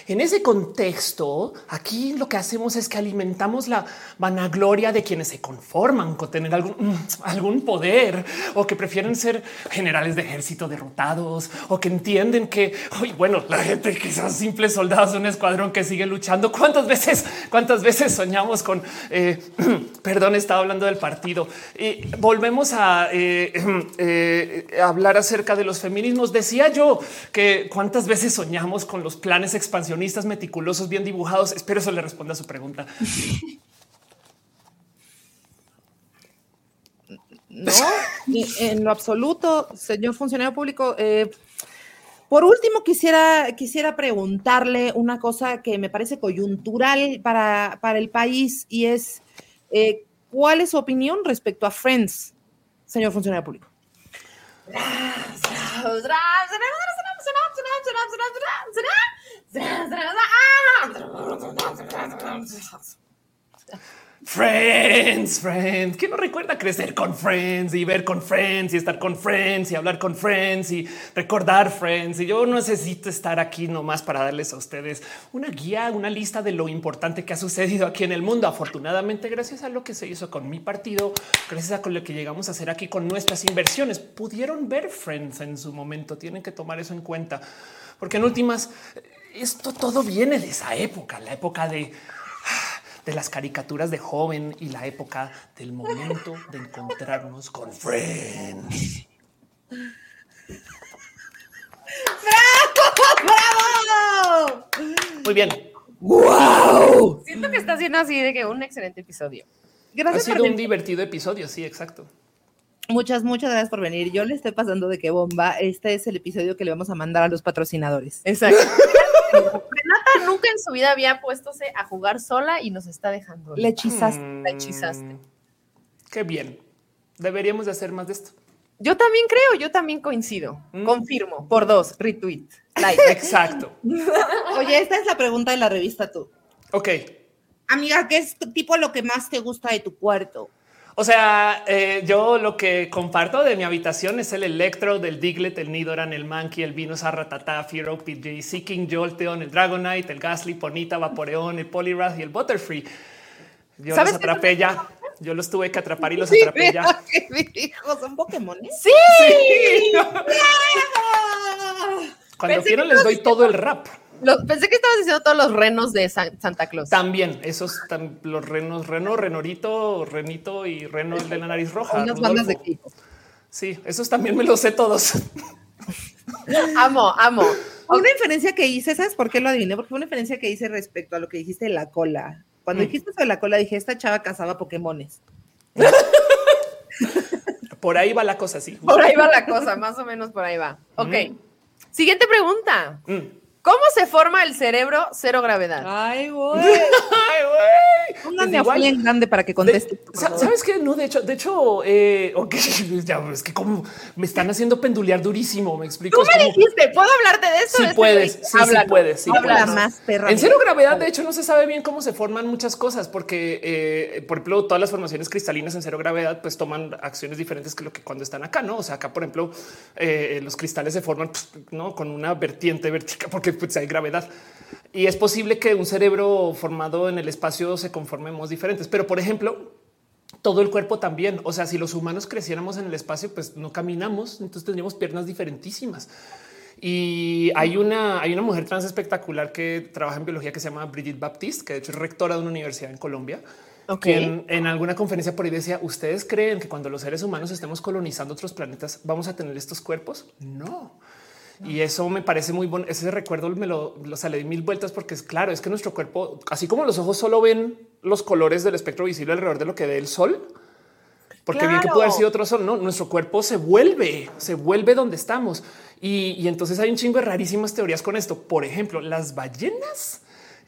En ese contexto, aquí lo que hacemos es que alimentamos la vanagloria de quienes se conforman con tener algún, mm, poder o que prefieren ser generales de ejército derrotados o que entienden que, hoy bueno, la gente que son simples soldados de un escuadrón que sigue luchando. ¿Cuántas veces, cuántas veces soñamos con, eh, perdón, estaba hablando del partido y volvemos a eh, eh, hablar acerca de los feminismos? Decía yo que cuántas veces soñamos con los planes expansionistas meticulosos, bien dibujados. Espero eso le responda a su pregunta. No, en lo absoluto, señor funcionario público. Eh, por último, quisiera, quisiera preguntarle una cosa que me parece coyuntural para, para el país y es eh, cuál es su opinión respecto a Friends, señor funcionario público. Friends, Friends. ¿Quién no recuerda crecer con Friends y ver con Friends y estar con Friends y hablar con Friends y recordar Friends? Y yo necesito estar aquí nomás para darles a ustedes una guía, una lista de lo importante que ha sucedido aquí en el mundo. Afortunadamente, gracias a lo que se hizo con mi partido, gracias a lo que llegamos a hacer aquí con nuestras inversiones, pudieron ver Friends en su momento. Tienen que tomar eso en cuenta, porque en últimas esto todo viene de esa época, la época de, de las caricaturas de joven y la época del momento de encontrarnos con Friends. ¡Bravo! Muy bien. ¡Wow! Siento que está siendo así de que un excelente episodio. Gracias ha sido un divertido episodio, sí, exacto. Muchas, muchas gracias por venir. Yo le estoy pasando de qué bomba. Este es el episodio que le vamos a mandar a los patrocinadores. Exacto. Renata nunca en su vida había puestose a jugar sola y nos está dejando. Le hechizaste. Le hechizaste. Qué bien. Deberíamos de hacer más de esto. Yo también creo, yo también coincido. Mm. Confirmo. Por dos, retweet. Like. Exacto. Oye, esta es la pregunta de la revista tú. Ok. Amiga, ¿qué es tipo lo que más te gusta de tu cuarto? O sea, eh, yo lo que comparto de mi habitación es el Electro, del Diglett, el Nidoran, el Monkey, el Venus, Arratata, Fearow, PJ, Seeking, Jolteon, el Dragonite, el Gasly, Ponita, Vaporeon, el Poliwrath y el Butterfree. Yo los atrapé ya. Yo los tuve que atrapar y los atrapé ya. ¿Son Pokémon? Sí. Cuando quiero les doy todo el rap pensé que estabas diciendo todos los renos de Santa Claus. También, esos los renos, reno, renorito, renito y reno de la nariz roja. Unas bandas de equipo. Sí, esos también me los sé todos. amo, amo. Una inferencia que hice, ¿sabes por qué lo adiviné? Porque fue una inferencia que hice respecto a lo que dijiste de la cola. Cuando mm. dijiste sobre la cola, dije, esta chava cazaba Pokémones. por ahí va la cosa, sí. Por ahí va la cosa, más o menos por ahí va. Ok. Siguiente pregunta. Mm. ¿Cómo se forma el cerebro cero gravedad? Ay, güey. Ay, güey. Una pues bien grande para que conteste. ¿Sabes qué? No, de hecho, de hecho, eh, okay, ya, es que como me están haciendo pendulear durísimo, me explico. Tú me dijiste, ¿puedo hablarte de eso? Sí puedes, sí, sí puedes. Sí Habla más, perra. En cero gravedad, de hecho, no se sabe bien cómo se forman muchas cosas, porque, eh, por ejemplo, todas las formaciones cristalinas en cero gravedad, pues toman acciones diferentes que lo que cuando están acá, ¿no? O sea, acá, por ejemplo, eh, los cristales se forman, pues, ¿no? Con una vertiente vertical, porque pues, hay gravedad. Y es posible que un cerebro formado en el espacio se conformemos diferentes. Pero, por ejemplo, todo el cuerpo también. O sea, si los humanos creciéramos en el espacio, pues no caminamos, entonces tendríamos piernas diferentísimas. Y hay una, hay una mujer trans espectacular que trabaja en biología que se llama Brigitte Baptiste, que de hecho es rectora de una universidad en Colombia. En, en, alguna conferencia por ahí decía, ¿ustedes creen que cuando los seres humanos estemos colonizando otros planetas vamos a tener estos cuerpos? No. Y eso me parece muy bueno. Ese recuerdo me lo, lo sale mil vueltas porque es claro, es que nuestro cuerpo, así como los ojos solo ven los colores del espectro visible alrededor de lo que ve el sol, porque bien que puede haber sido otro sol, no, nuestro cuerpo se vuelve, se vuelve donde estamos. Y, y entonces hay un chingo de rarísimas teorías con esto. Por ejemplo, las ballenas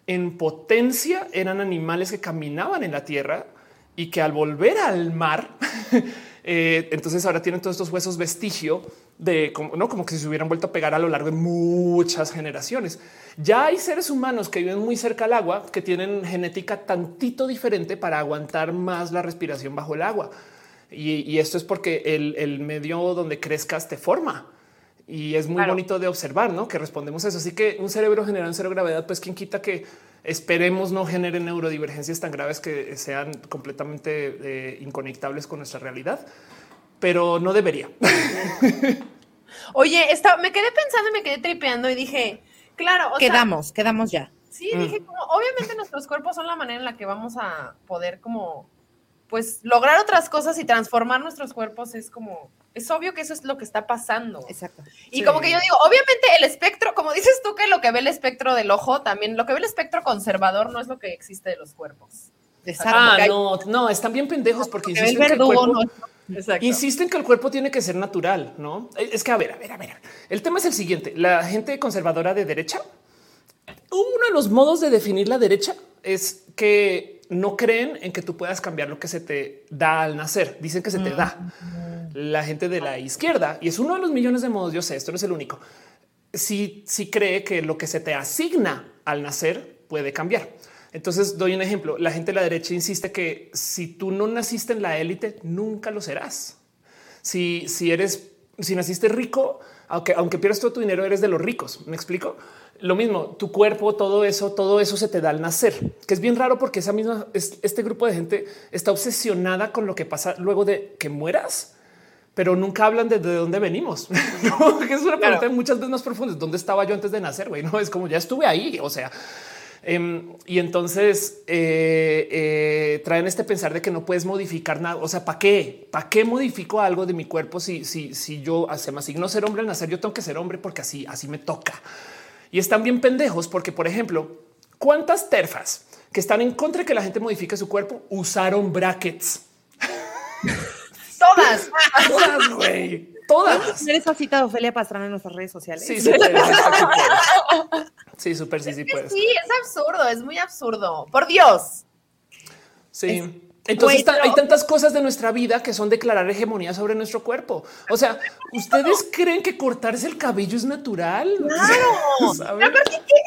en potencia eran animales que caminaban en la tierra y que al volver al mar, eh, entonces ahora tienen todos estos huesos vestigio de como, no como que se hubieran vuelto a pegar a lo largo de muchas generaciones. Ya hay seres humanos que viven muy cerca al agua que tienen genética tantito diferente para aguantar más la respiración bajo el agua. Y, esto es porque el, medio donde crezcas te forma. Y es muy bonito de observar, ¿no? Que respondemos eso. Así que un cerebro generado en cero gravedad, pues quien quita que esperemos no genere neurodivergencias tan graves que sean completamente eh, inconectables con nuestra realidad pero no debería. Oye, me quedé pensando y me quedé tripeando y dije, claro, quedamos, quedamos ya. Sí, mm. dije, como, obviamente nuestros cuerpos son la manera en la que vamos a poder como, pues, lograr otras cosas y transformar nuestros cuerpos es como, es obvio que eso es lo que está pasando. Exacto. Y como que yo digo, obviamente el espectro, como dices tú que lo que ve el espectro del ojo, también lo que ve el espectro conservador no es lo que existe de los cuerpos. Exacto. Ah, no, no, están bien pendejos porque el verdugo no Insisten que el cuerpo tiene que ser natural, no? Es que a ver, a ver, a ver. El tema es el siguiente: la gente conservadora de derecha, uno de los modos de definir la derecha es que no creen en que tú puedas cambiar lo que se te da al nacer. Dicen que se te da. La gente de la izquierda, y es uno de los millones de modos, yo sé, esto no es el único, si, si cree que lo que se te asigna al nacer puede cambiar. Entonces doy un ejemplo. La gente de la derecha insiste que si tú no naciste en la élite, nunca lo serás. Si, si eres, si naciste rico, aunque, aunque pierdas todo tu dinero, eres de los ricos. Me explico. Lo mismo, tu cuerpo, todo eso, todo eso se te da al nacer, que es bien raro porque esa misma, este grupo de gente está obsesionada con lo que pasa luego de que mueras, pero nunca hablan de, dónde venimos. es una pregunta muchas veces más profunda. ¿Dónde estaba yo antes de nacer? Güey, no es como ya estuve ahí. O sea, Em, y entonces eh, eh, traen este pensar de que no puedes modificar nada. O sea, ¿para qué? ¿Para qué modifico algo de mi cuerpo si, si, si yo se me asignó ser hombre al nacer? Yo tengo que ser hombre porque así, así me toca. Y están bien pendejos porque, por ejemplo, ¿cuántas terfas que están en contra de que la gente modifique su cuerpo usaron brackets? Todas. Todas, güey. Todas. ¿Eres cita de Ofelia Pastrana en nuestras redes sociales? Sí, sí. Sí, súper, sí, sí puedes. Sí, es absurdo, es muy absurdo. Por Dios. Sí. Entonces hay tantas cosas de nuestra vida que son declarar hegemonía sobre nuestro cuerpo. O sea, ¿ustedes creen que cortarse el cabello es natural? Claro.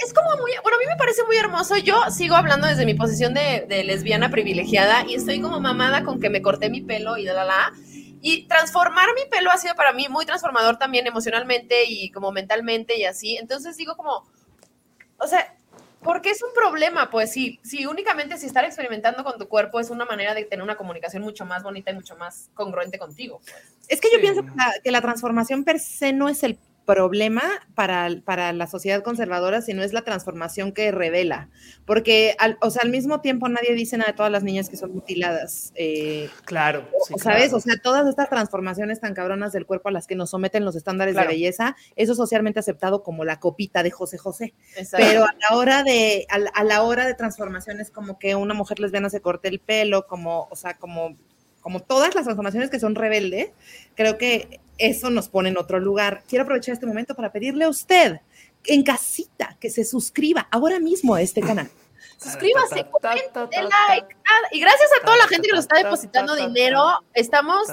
es como muy, bueno, a mí me parece muy hermoso. Yo sigo hablando desde mi posición de, de lesbiana privilegiada y estoy como mamada con que me corté mi pelo y la la la. Y transformar mi pelo ha sido para mí muy transformador también emocionalmente y como mentalmente y así. Entonces digo como, o sea, porque es un problema, pues sí, si únicamente si estar experimentando con tu cuerpo es una manera de tener una comunicación mucho más bonita y mucho más congruente contigo. Pues. Es que yo pienso que la, transformación per se no es el problema para, para la sociedad conservadora, sino es la transformación que revela. Porque, al, o sea, al mismo tiempo nadie dice nada de todas las niñas que son mutiladas. Eh, claro. ¿Sabes? O sea, todas estas transformaciones tan cabronas del cuerpo a las que nos someten los estándares de belleza, eso es socialmente aceptado como la copita de José José. Pero a la hora de, a, la hora de transformaciones como que una mujer lesbiana se corte el pelo, como, o sea, como como todas las transformaciones que son rebeldes, creo que eso nos pone en otro lugar. Quiero aprovechar este momento para pedirle a usted en casita que se suscriba ahora mismo a este canal. Suscríbase, comente, like. Y gracias a toda la gente que nos está depositando dinero. Estamos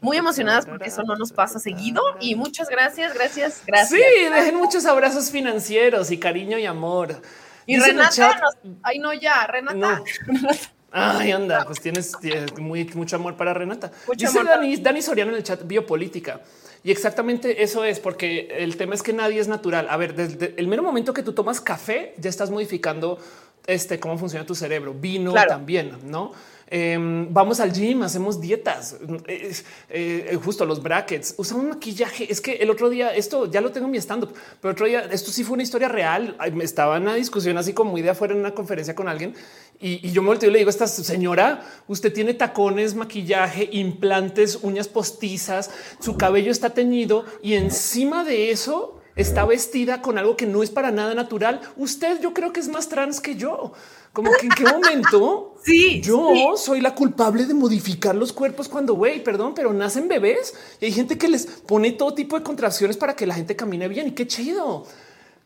muy emocionadas porque eso no nos pasa seguido. Y muchas gracias, gracias, gracias. Sí, dejen muchos abrazos financieros y cariño y amor. Y Renata, ay no ya, Renata. Ay, anda, pues tienes, muy, mucho amor para Renata. Dice Dani, Dani Soriano en el chat biopolítica. Y exactamente eso es, porque el tema es que nadie es natural. A ver, desde el mero momento que tú tomas café, ya estás modificando este cómo funciona tu cerebro. Vino también, ¿no? Em, vamos al gym, hacemos dietas, eh, justo los brackets, usamos maquillaje. Es que el otro día, esto ya lo tengo en mi stand up, pero otro día, esto sí fue una historia real. Estaba en una discusión así como muy de afuera en una conferencia con alguien y, yo me volteo y le digo, esta señora, usted tiene tacones, maquillaje, implantes, uñas postizas, su cabello está teñido y encima de eso está vestida con algo que no es para nada natural. Usted yo creo que es más trans que yo. Como que en qué momento sí, yo soy la culpable de modificar los cuerpos cuando, güey, perdón, pero nacen bebés y hay gente que les pone todo tipo de contracciones para que la gente camine bien y qué chido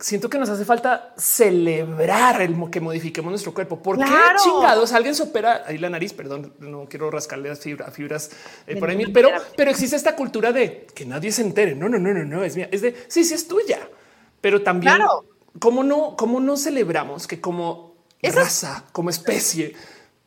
siento que nos hace falta celebrar el que modifiquemos nuestro cuerpo. ¿Por qué chingados alguien se opera ahí la nariz? Perdón, no quiero rascarle las fibras, fibras eh, por ahí, pero, pero existe esta cultura de que nadie se entere. No, no, no, no, no es mía. Es de sí, sí es tuya, pero también cómo no, cómo no celebramos que como raza, como especie,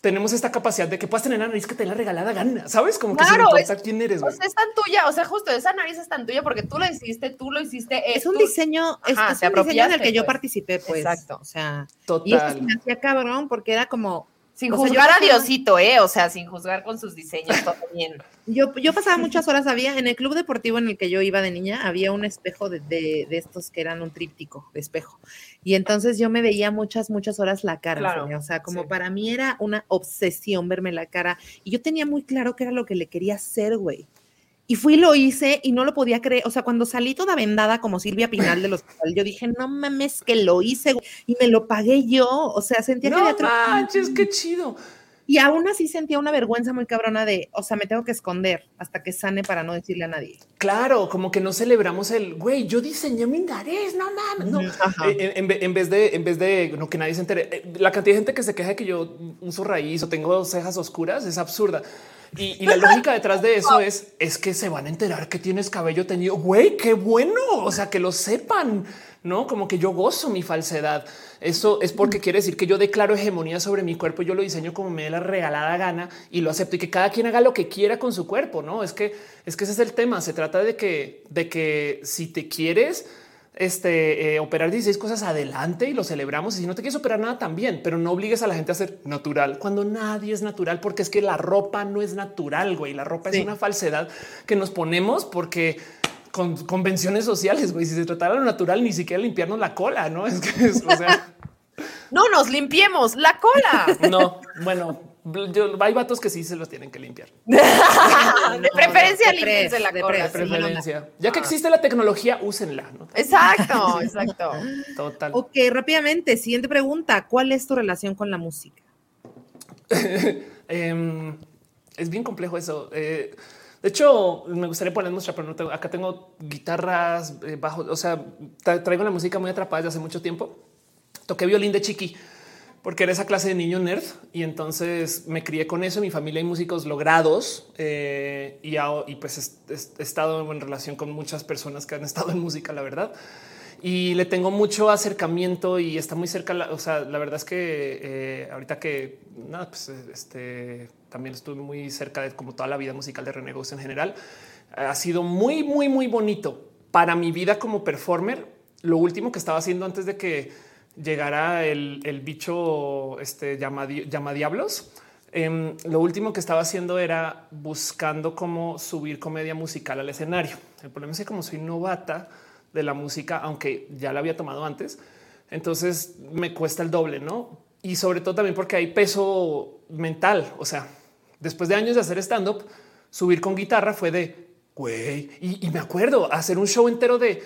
tenemos esta capacidad de que puedas tener la nariz que te la regalada gana, sabes? Como que claro, es, quién eres. O sea, es tan tuya, o sea, justo esa nariz es tan tuya porque tú lo hiciste, tú lo hiciste. Es, un diseño, es, un diseño en el que yo pues. participé, pues. Exacto. O sea, Total. y eso me hacía cabrón porque era como, sin juzgar a Diosito, ¿eh? O sea, sin juzgar con sus diseños, todo bien. Yo, yo pasaba muchas horas, había en el club deportivo en el que yo iba de niña, había un espejo de, de, estos que eran un tríptico de espejo. Y entonces yo me veía muchas, muchas horas la cara. o sea, como para mí era una obsesión verme la cara. Y yo tenía muy claro que era lo que le quería hacer, güey. Y fui y lo hice y no lo podía creer. O sea, cuando salí toda vendada como Silvia Pinal del hospital, yo dije, no mames que lo hice y me lo pagué yo. O sea, sentía que había manches, qué chido. Y aún así sentía una vergüenza muy cabrona de, o sea, me tengo que esconder hasta que sane para no decirle a nadie. Claro, como que no celebramos el, güey, yo diseñé mi nariz, no mames, no. Eh, en, vez de, en vez de no, que nadie se entere, eh, la cantidad de gente que se queja que yo uso raíz o tengo cejas oscuras es absurda. Y, la lógica detrás de eso es, es que se van a enterar que tienes cabello teñido. Güey, qué bueno. O sea, que lo sepan, no como que yo gozo mi falsedad. Eso es porque quiere decir que yo declaro hegemonía sobre mi cuerpo. Yo lo diseño como me dé la regalada gana y lo acepto y que cada quien haga lo que quiera con su cuerpo. No es que es que ese es el tema. Se trata de que, de que si te quieres, este, eh, operar 16 cosas adelante y lo celebramos. Y si no te quieres operar nada también, pero no obligues a la gente a ser natural cuando nadie es natural, porque es que la ropa no es natural, güey. La ropa es una falsedad que nos ponemos porque con convenciones sociales, güey. Si se tratara lo natural, ni siquiera limpiarnos la cola, no es que o sea, no nos limpiemos la cola. No, bueno, hay vatos que sí se los tienen que limpiar. de preferencia, limpiense la cola. De preferencia. Ya que existe la tecnología, úsenla. Exacto, exacto. Total. Ok, rápidamente, siguiente pregunta. ¿Cuál es tu relación con la música? Em, es bien complejo eso. Eh, de hecho, me gustaría poner mucha, pero no tengo, acá tengo guitarras, eh, bajos, o sea, traigo la música muy atrapada desde hace mucho tiempo. Toqué violín de chiqui porque era esa clase de niño nerd y entonces me crié con eso. Mi familia hay músicos logrados eh, y, pues he, estado en relación con muchas personas que han estado en música, la verdad. Y le tengo mucho acercamiento y está muy cerca. o sea, la verdad es que eh, ahorita que nada, pues este también estuve muy cerca de como toda la vida musical de René en general. Ha sido muy, muy, muy bonito para mi vida como performer. Lo último que estaba haciendo antes de que llegara el, bicho este llama, llama diablos. Em, lo último que estaba haciendo era buscando cómo subir comedia musical al escenario. El problema es que como soy novata de la música, aunque ya la había tomado antes, entonces me cuesta el doble, ¿no? Y sobre todo también porque hay peso mental. O sea, después de años de hacer stand-up, subir con guitarra fue de, güey, y me acuerdo hacer un show entero de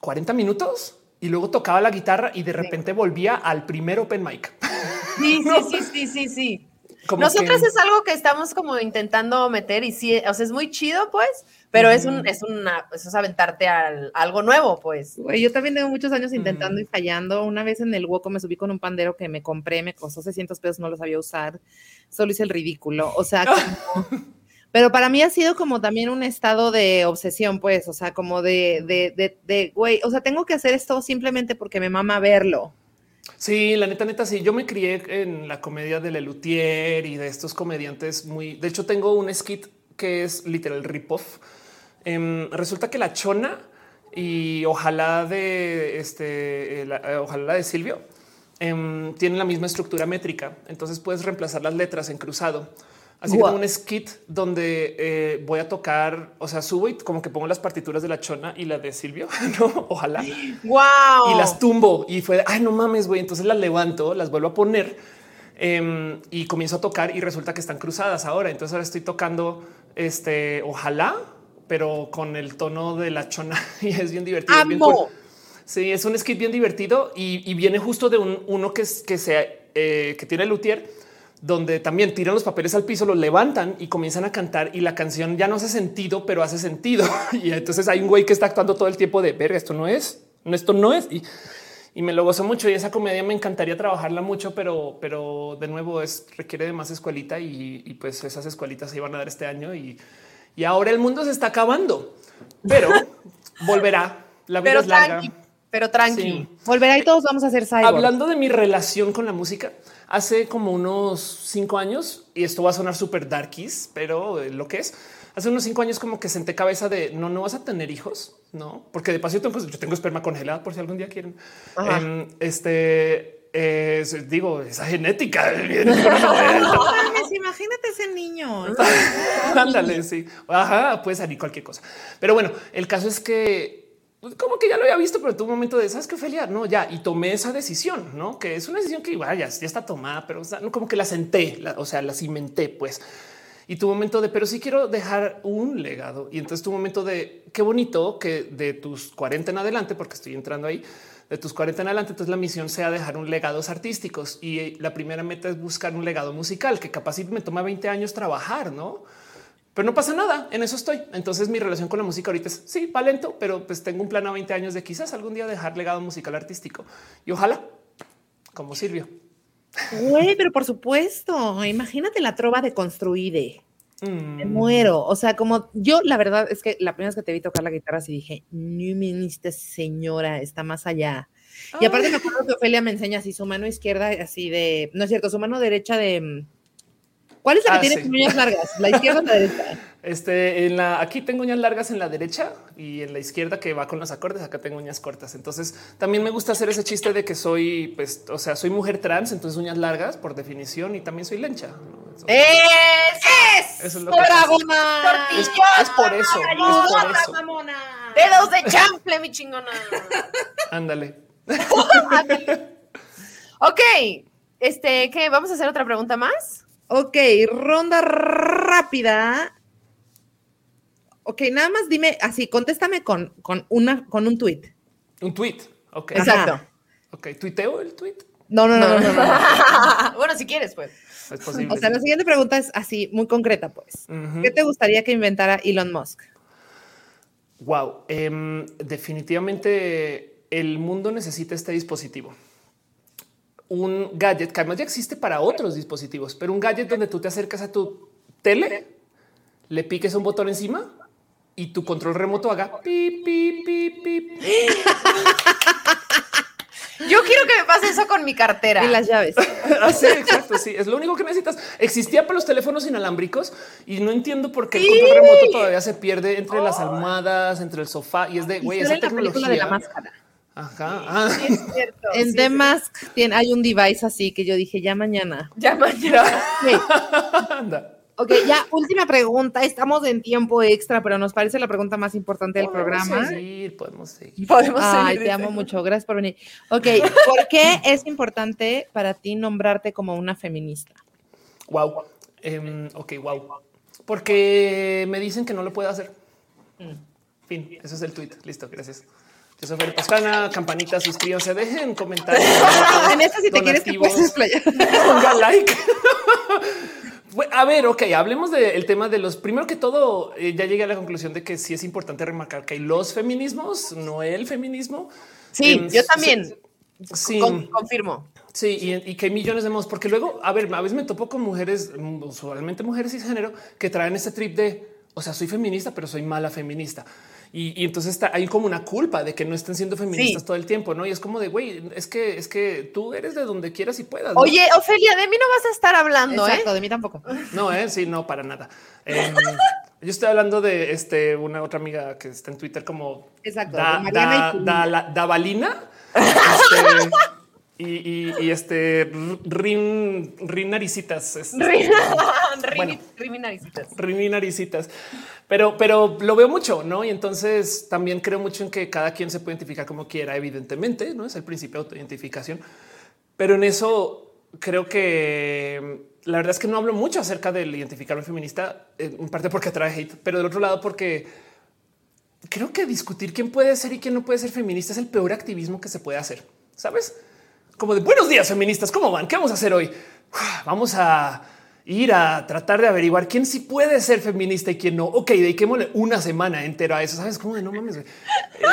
40 minutos y luego tocaba la guitarra y de repente volvía al primer open mic. Sí, sí, sí, sí, sí, Nosotras es algo que estamos como intentando meter y sí, o sea, es muy chido, pues, pero es un, es una, es aventarte a algo nuevo, pues. yo también tengo muchos años intentando y fallando. Una vez en el Woco me subí con un pandero que me compré, me costó 600 pesos, no lo sabía usar, solo hice el ridículo. O sea, pero para mí ha sido como también un estado de obsesión, pues, o sea, como de, de, de, de, güey, o sea, tengo que hacer esto simplemente porque me mama verlo. Sí, la neta, neta, sí. Yo me crié en la comedia de Lelutier y de estos comediantes muy. De hecho, tengo un skit que es literal rip-off. Em, resulta que la chona y ojalá de este, eh, ojalá la de Silvio em, tienen la misma estructura métrica. Entonces puedes reemplazar las letras en cruzado. Así que un skit donde eh, voy a tocar, o sea, subo y como que pongo las partituras de la chona y la de Silvio, no, ojalá. Wow. Y las tumbo y fue, ay, no mames, güey. Entonces las levanto, las vuelvo a poner em, y comienzo a tocar y resulta que están cruzadas ahora. Entonces ahora estoy tocando este, ojalá, pero con el tono de la chona y es bien divertido. Amo. sí, es un skit bien divertido y, viene justo de un, uno que, que, se, eh, que tiene Luthier donde también tiran los papeles al piso, los levantan y comienzan a cantar y la canción ya no hace sentido, pero hace sentido. y entonces hay un güey que está actuando todo el tiempo de ver esto no es, esto no es. Y, me lo gozo mucho y esa comedia me encantaría trabajarla mucho, pero, pero de nuevo es requiere de más escuelita y, pues esas escuelitas se iban a dar este año y, y ahora el mundo se está acabando, pero volverá. La vida es larga. pero tranqui. Volverá y todos vamos a hacer cyborg. Hablando de mi relación con la música, hace como unos cinco años, y esto va a sonar súper darkies, pero lo que es, hace unos cinco años como que senté cabeza de no, no vas a tener hijos, no, porque de paso yo tengo, yo tengo esperma congelada por si algún día quieren. Em, este digo, esa genética. imagínate ese niño. Ándale, sí. Ajá, puede salir cualquier cosa. Pero bueno, el caso es que como que ya lo había visto, pero tuvo un momento de sabes que Ophelia, no, ya y tomé esa decisión, no que es una decisión que igual ya, está tomada, pero como que la senté, o sea, la cimenté, pues. Y tu momento de, pero sí quiero dejar un legado. Y entonces tu momento de qué bonito que de tus 40 en adelante, porque estoy entrando ahí, de tus 40 en adelante, entonces la misión sea dejar un legados artísticos. Y la primera meta es buscar un legado musical que capaz me toma 20 años trabajar, no? Pero no pasa nada. En eso estoy. Entonces mi relación con la música ahorita es sí, va lento, pero pues tengo un plan a 20 años de quizás algún día dejar legado musical artístico y ojalá como sirvió. Güey, pero por supuesto, imagínate la trova de construide. Me mm. muero. O sea, como yo, la verdad es que la primera vez que te vi tocar la guitarra, sí dije, no esta señora está más allá. Y aparte, me acuerdo que Ofelia me enseña así su mano izquierda, así de, no es cierto, su mano derecha de mm, ¿Cuál es la que ah, tiene uñas largas? ¿La izquierda o la derecha? Este, en la, aquí tengo uñas largas en la derecha y en la izquierda que va con los acordes, acá tengo uñas cortas. Entonces también me gusta hacer ese chiste de que soy, pues, o sea, soy mujer trans, entonces uñas largas por definición y también soy lencha. ¡Es! Eso es lo que es, es, por eso. Es por eso. Dedos de chample, mi chingona. Ándale. ok. Este, ¿qué? ¿Vamos a hacer otra pregunta más? Ok, ronda rápida. Ok, nada más dime así, contéstame con, con, una, con un tweet. Un tweet, ok. Exacto. Ok, ¿tuiteo el tweet? No, no, no, no. bueno, si quieres, pues. Es posible. O sea, la siguiente pregunta es así, muy concreta, pues. ¿Qué te gustaría que inventara Elon Musk? Wow, em, definitivamente el mundo necesita este dispositivo un gadget que además ya existe para otros dispositivos, pero un gadget donde tú te acercas a tu tele, le piques un botón encima y tu control remoto haga pip, pip, pip, pip. Yo quiero que me pase eso con mi cartera. Y las llaves. Así, exacto, sí. Es lo único que necesitas. Existía para los teléfonos inalámbricos y no entiendo por qué el control remoto todavía se pierde entre las almohadas, entre el sofá y es de, güey, esa tecnología. de la máscara. Ajá. Ah. es cierto, en The Mask tiene, hay un device así que yo dije ya mañana. Ya mañana. Anda. Ok, ya última pregunta. Estamos en tiempo extra, pero nos parece la pregunta más importante del programa. Podemos seguir, podemos seguir. Podemos Ay, te amo mucho. Gracias por venir. Ok, ¿por qué es importante para ti nombrarte como una feminista? Wow. Em, ok, wow. Porque me dicen que no lo puedo hacer. Mm. Fin, ese es el tweet. Listo, gracias. Yo soy Felipe Pastrana, campanita, suscríbanse, dejen comentarios. en esta si te quieres te puedes Ponga like. a ver, ok, hablemos del tema de los. Primero que todo, eh, ya llegué a la conclusión de que sí es importante remarcar que hay los feminismos, no el feminismo. Sí, em, yo también. Sí, confirmo. Sí, y, que hay millones de modos, porque luego, a ver, a veces me topo con mujeres, usualmente mujeres cisgénero, que traen ese trip de, o sea, soy feminista, pero soy mala feminista. Y, entonces está, hay como una culpa de que no estén siendo feministas todo el tiempo, ¿no? Y es como de, güey, es que, es que tú eres de donde quieras y puedas. Oye, Ofelia, de mí no vas a estar hablando, ¿eh? Exacto, de mí tampoco. No, ¿eh? Sí, no, para nada. Em, yo estoy hablando de este, una otra amiga que está en Twitter como... Exacto, da, da, da, Davalina. Este, y, y, este rin, rin naricitas. Este, rin, naricitas. Rin naricitas. Pero, pero lo veo mucho, ¿no? Y entonces también creo mucho en que cada quien se puede identificar como quiera, evidentemente, ¿no? Es el principio de autoidentificación. Pero en eso creo que la verdad es que no hablo mucho acerca del identificarme feminista, en parte porque atrae hate, pero del otro lado porque creo que discutir quién puede ser y quién no puede ser feminista es el peor activismo que se puede hacer, ¿sabes? Como de buenos días feministas, ¿cómo van? ¿Qué vamos a hacer hoy? Vamos a ir a tratar de averiguar quién sí puede ser feminista y quién no. Ok, dediquémosle una semana entera a eso. Sabes cómo de no mames. Eh, eh,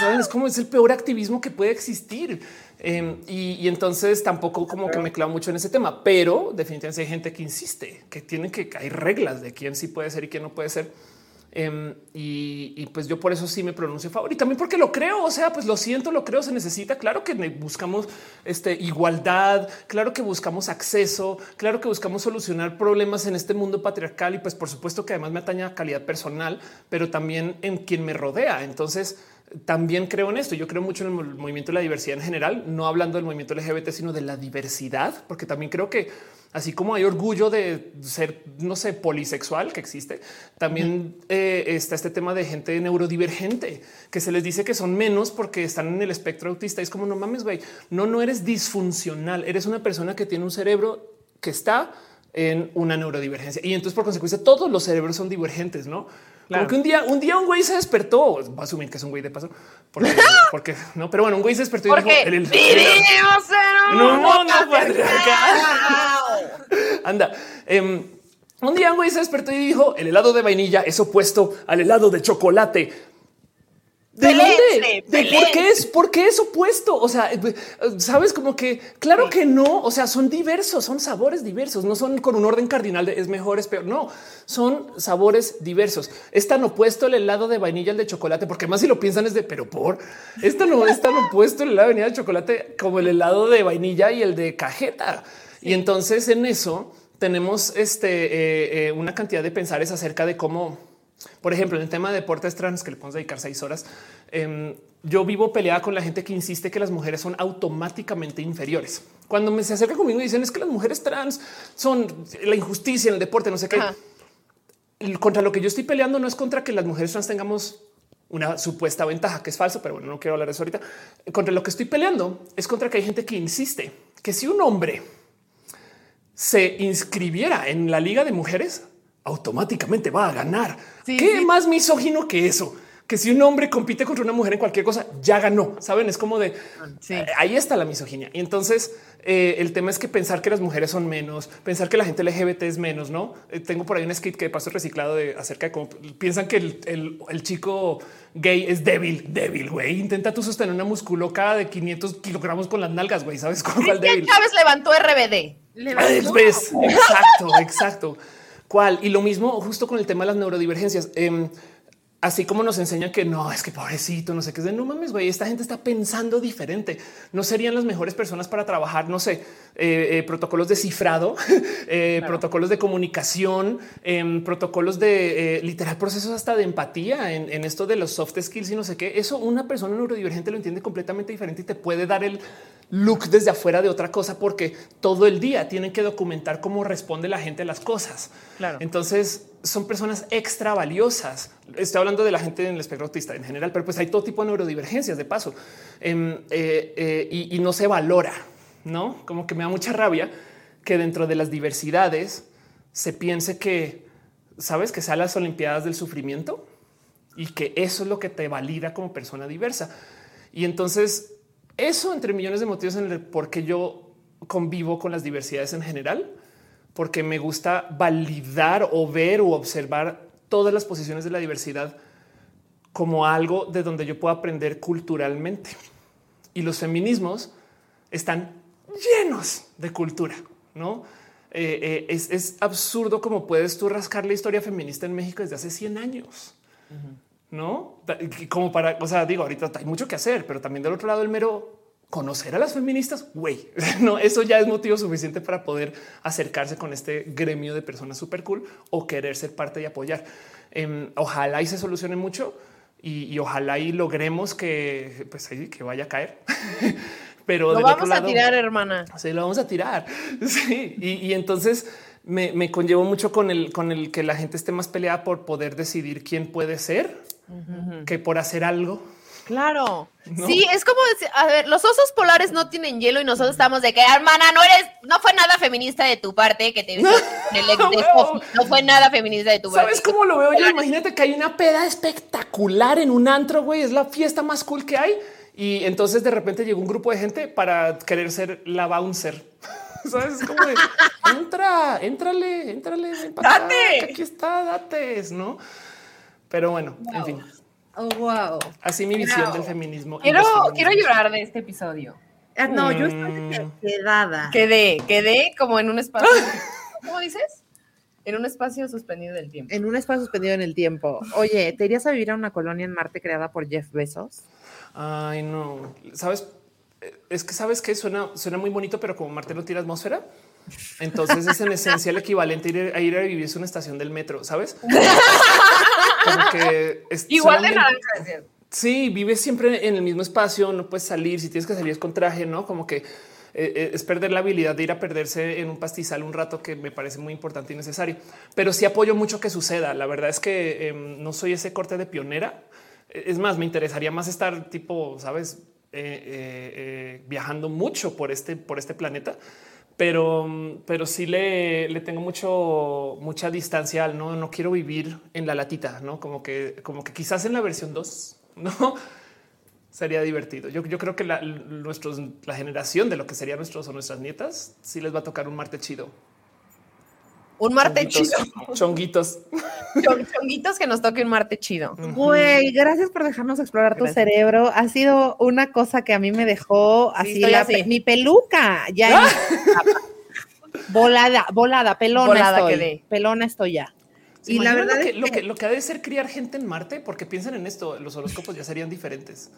Sabes cómo es el peor activismo que puede existir. Em, y, entonces tampoco como que me clavo mucho en ese tema, pero definitivamente hay gente que insiste que tienen que hay reglas de quién sí puede ser y quién no puede ser. Em, y, pues yo por eso sí me pronuncio a favor y también porque lo creo. O sea, pues lo siento, lo creo, se necesita. Claro que buscamos este, igualdad, claro que buscamos acceso, claro que buscamos solucionar problemas en este mundo patriarcal y pues por supuesto que además me ataña a calidad personal, pero también en quien me rodea. Entonces, también creo en esto. Yo creo mucho en el movimiento de la diversidad en general, no hablando del movimiento LGBT, sino de la diversidad, porque también creo que así como hay orgullo de ser, no sé, polisexual que existe, también eh, está este tema de gente neurodivergente que se les dice que son menos porque están en el espectro autista. Y es como no mames, güey, no, no eres disfuncional, eres una persona que tiene un cerebro que está en una neurodivergencia y entonces por consecuencia todos los cerebros son divergentes, no? Como que un día, un día un güey se despertó. Va a asumir que es un güey de paso, porque, porque no, pero bueno, un güey se despertó y dijo: el, el, el, no, no, no, Anda. Um, un día un güey se despertó y dijo: el helado de vainilla es opuesto al helado de chocolate. ¿De dónde? ¿De por qué es? ¿Por qué es opuesto? O sea, eh, sabes como que claro que no. O sea, son diversos, son sabores diversos, no son con un orden cardinal de es mejor, es peor. No son sabores diversos. Es tan opuesto el helado de vainilla al de chocolate, porque más si lo piensan es de pero por esto no es tan opuesto el helado de vainilla de chocolate como el helado de vainilla y el de cajeta. Y entonces en eso tenemos este eh, eh, una cantidad de pensares acerca de cómo por ejemplo, en el tema de deportes trans que le podemos dedicar seis horas, em, yo vivo peleada con la gente que insiste que las mujeres son automáticamente inferiores. Cuando me se acerca conmigo y dicen es que las mujeres trans son la injusticia en el deporte, no sé qué. Contra lo que yo estoy peleando no es contra que las mujeres trans tengamos una supuesta ventaja, que es falso, pero bueno, no quiero hablar de eso ahorita. Contra lo que estoy peleando es contra que hay gente que insiste que si un hombre se inscribiera en la liga de mujeres, automáticamente va a ganar. ¿Qué más misógino que eso? Que si un hombre compite contra una mujer en cualquier cosa, ya ganó. Saben, es como de eh, ahí está la misoginia. Y entonces eh, el tema es que pensar que las mujeres son menos, pensar que la gente LGBT es menos. No eh, tengo por ahí un skit que paso reciclado de acerca de cómo piensan que el, chico gay es débil, débil. Güey, intenta tú sostener una musculoca de 500 kilogramos con las nalgas. Güey, sabes cómo débil. Chávez levantó RBD. Exacto, exacto cuál. Y lo mismo justo con el tema de las neurodivergencias. Em, así como nos enseñan que no es que pobrecito, no sé qué es de no mames, güey. Esta gente está pensando diferente. No serían las mejores personas para trabajar, no sé, eh, eh, protocolos de cifrado, eh, protocolos de comunicación, em, protocolos de literal procesos hasta de empatía en, en, esto de los soft skills y no sé qué. Eso una persona neurodivergente lo entiende completamente diferente y te puede dar el look desde afuera de otra cosa, porque todo el día tienen que documentar cómo responde la gente a las cosas. Claro. Entonces son personas extra valiosas. Estoy hablando de la gente en el espectro autista en general, pero pues hay todo tipo de neurodivergencias de paso em, eh, eh, y, y no se valora, no como que me da mucha rabia que dentro de las diversidades se piense que sabes que sean las Olimpiadas del sufrimiento y que eso es lo que te valida como persona diversa. Y entonces eso entre millones de motivos en el por qué yo convivo con las diversidades en general, porque me gusta validar o ver o observar todas las posiciones de la diversidad como algo de donde yo puedo aprender culturalmente. Y los feminismos están llenos de cultura, ¿no? Eh, eh, es, absurdo como puedes tú rascar la historia feminista en México desde hace 100 años. No como para, o sea, digo, ahorita hay mucho que hacer, pero también del otro lado, el mero conocer a las feministas, güey, no, eso ya es motivo suficiente para poder acercarse con este gremio de personas súper cool o querer ser parte y apoyar. Em, ojalá y se solucione mucho y, ojalá y logremos que, pues, que vaya a caer. Pero lo vamos a tirar, hermana. Sí, lo vamos a tirar. Sí, y, entonces me, me, conllevo mucho con el, con el que la gente esté más peleada por poder decidir quién puede ser que por hacer algo. Claro. Sí, es como decir, a ver, los osos polares no tienen hielo y nosotros estamos de que, hermana, no eres, no fue nada feminista de tu parte que te el no fue nada feminista de tu parte. ¿Sabes cómo lo veo yo? Imagínate que hay una peda espectacular en un antro, güey, es la fiesta más cool que hay. Y entonces de repente llegó un grupo de gente para querer ser la bouncer. ¿Sabes? Como de, entra, entrale, entrale, date. aquí está, date, ¿no? Pero bueno, en fin. Oh, wow. Así mi visión del feminismo. Quiero, quiero llorar de este episodio. Ah, no, yo estoy mm. quedada. Quedé, quedé como en un espacio. ¿Cómo dices? En un espacio suspendido en el tiempo. En un espacio suspendido en el tiempo. Oye, ¿te irías a vivir a una colonia en Marte creada por Jeff Bezos? Ay, no. ¿Sabes? Es que sabes que suena, suena muy bonito, pero como Marte no tiene atmósfera, entonces es en esencia el equivalente a ir a, ir vivir una estación del metro, ¿sabes? Igual de naranja. Sí, vives siempre en el mismo espacio, no puedes salir, si tienes que salir con traje, ¿no? Como que eh, eh, es perder la habilidad de ir a perderse en un pastizal un rato que me parece muy importante y necesario. Pero sí apoyo mucho que suceda. La verdad es que em, no soy ese corte de pionera. Es más, me interesaría más estar tipo, sabes, eh, viajando mucho por este, por este planeta pero, pero sí le, le, tengo mucho, mucha distancia al no, no quiero vivir en la latita, no como que, como que quizás en la versión 2, no sería divertido. Yo, yo creo que la, nuestros, la generación de lo que serían nuestros o nuestras nietas, sí les va a tocar un Marte chido. Un Marte chido. Chonguitos. Chonguitos que nos toque un Marte chido. Güey, gracias por dejarnos explorar tu cerebro. Ha sido una cosa que a mí me dejó así, mi peluca. Ya volada, volada, pelona volada estoy. Pelona estoy ya y la verdad lo que, lo que, lo que ha de ser criar gente en Marte, porque piensen en esto, los horóscopos ya serían diferentes.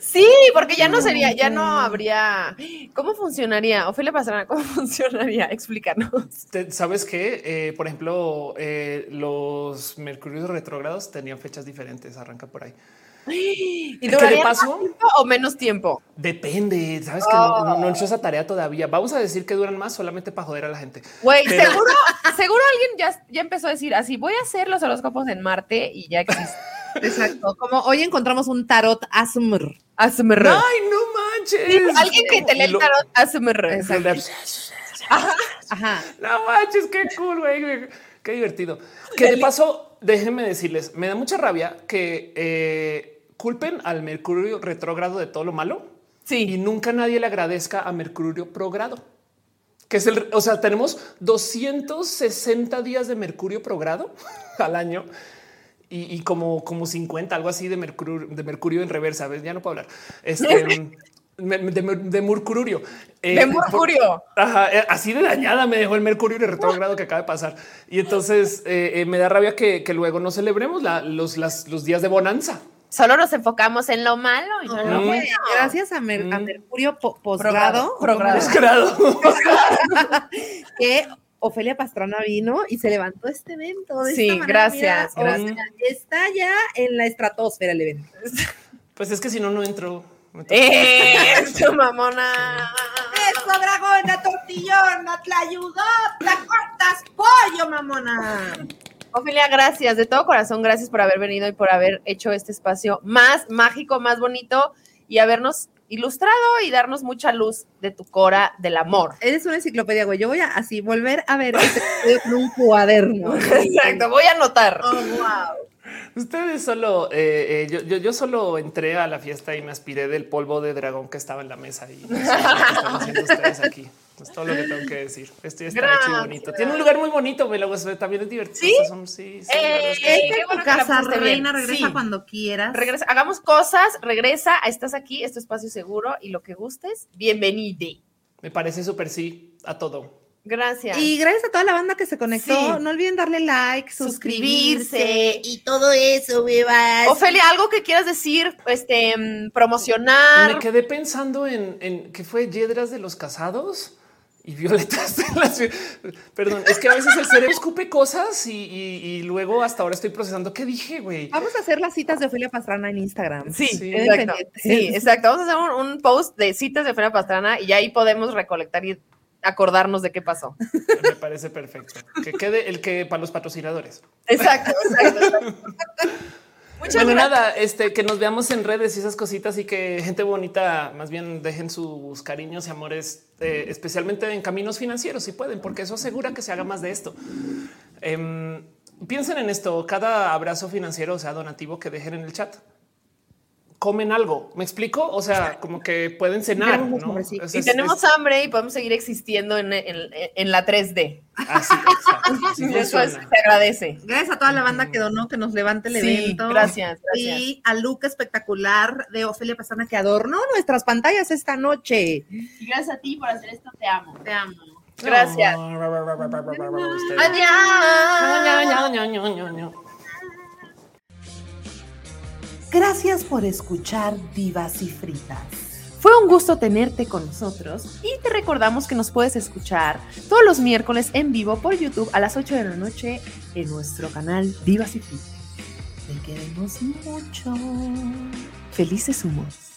Sí, porque ya no sería, ya no habría. ¿Cómo funcionaría? Ofelia Pastrana, ¿cómo funcionaría? Explícanos. Sabes que, eh, por ejemplo, eh, los mercurios retrógrados tenían fechas diferentes. Arranca por ahí. ¿Y duraría más tiempo o menos tiempo? Depende, sabes que no, he hecho esa tarea todavía. Vamos a decir que duran más solamente para joder a la gente. Güey, seguro, seguro alguien ya, ya empezó a decir así, voy a hacer los horóscopos en Marte y ya existe. Exacto, como hoy encontramos un tarot ASMR. ASMR. Ay, no manches. alguien que te lee el tarot ASMR. Ajá. Ajá. No manches, qué cool, güey. Qué divertido. Que de paso, déjenme decirles, me da mucha rabia que eh, culpen al Mercurio retrógrado de todo lo malo. Sí. Y nunca nadie le agradezca a Mercurio progrado, que es el, o sea, tenemos 260 días de Mercurio progrado al año y, como, como 50, algo así de Mercurio, de Mercurio en reversa. ¿ves? Ya no puedo hablar. Este, de, Mercurio. Eh, de Mercurio. Eh, así de dañada me dejó el Mercurio retrógrado que acaba de pasar. Y entonces eh, me da rabia que, luego no celebremos los, los días de bonanza solo nos enfocamos en lo malo. Y no Gracias a, mm. Mercurio posgrado. Posgrado. que Ofelia Pastrana vino y se levantó este evento. sí, gracias. está ya en la estratosfera el evento. Pues es que si no, no entro. ¡Eso, mamona! ¡Eso, dragona, tortillona! ¡Te ayudó! ¡Te cortas pollo, mamona! Ofelia, gracias, de todo corazón, gracias por haber venido y por haber hecho este espacio más mágico, más bonito y habernos ilustrado y darnos mucha luz de tu cora del amor. Eres una enciclopedia, güey. Yo voy a así volver a ver este un cuaderno. Exacto, voy a anotar. Oh, wow. Ustedes solo, eh, eh, yo, yo, solo entré a la fiesta y me aspiré del polvo de dragón que estaba en la mesa y están haciendo ustedes aquí. Es todo lo que tengo que decir. Esto está muy bonito. Tiene un lugar muy bonito, me lo también es divertido. Sí, sí, sí eh, tu casa, reina, regresa cuando quieras. Regresa, hagamos cosas, regresa, estás aquí, es tu espacio seguro y lo que gustes, bienvenido. Me parece súper sí a todo. Gracias. Y gracias a toda la banda que se conectó. No olviden darle like, suscribirse, y todo eso, bebas. Ofelia, algo que quieras decir, este, mm, promocionar. Me quedé pensando en, en que fue Yedras de los Casados y violetas de la ciudad. Perdón, es que a veces el cerebro escupe cosas y, luego hasta ahora estoy procesando qué dije, güey. Vamos a hacer las citas de Ofelia Pastrana en Instagram. Sí, exacto. Sí, exacto. Vamos a hacer un, post de citas de Ofelia Pastrana y ahí podemos recolectar y acordarnos de qué pasó. Me parece perfecto. Que quede el que para los patrocinadores. Exacto, exacto. bueno, nada, este, que nos veamos en redes y esas cositas y que gente bonita más bien dejen sus cariños y amores, eh, especialmente en caminos financieros, si pueden, porque eso asegura que se haga más de esto. Em, piensen en esto, cada abrazo financiero, o sea, donativo que dejen en el chat comen algo. ¿Me explico? O sea, como que pueden cenar. ¿no? y tenemos hambre y podemos seguir existiendo en, la 3D. Así, exacto. Eso se agradece. Gracias a toda la banda que donó, que nos levante el evento. Gracias, Y al look espectacular de Ofelia Pasana que adornó nuestras pantallas esta noche. Y gracias a ti por hacer esto. Te amo. Te amo. Gracias. Adiós. Gracias por escuchar Divas y Fritas. Fue un gusto tenerte con nosotros y te recordamos que nos puedes escuchar todos los miércoles en vivo por YouTube a las 8 de la noche en nuestro canal Divas y Fritas. Te queremos mucho. Felices humos.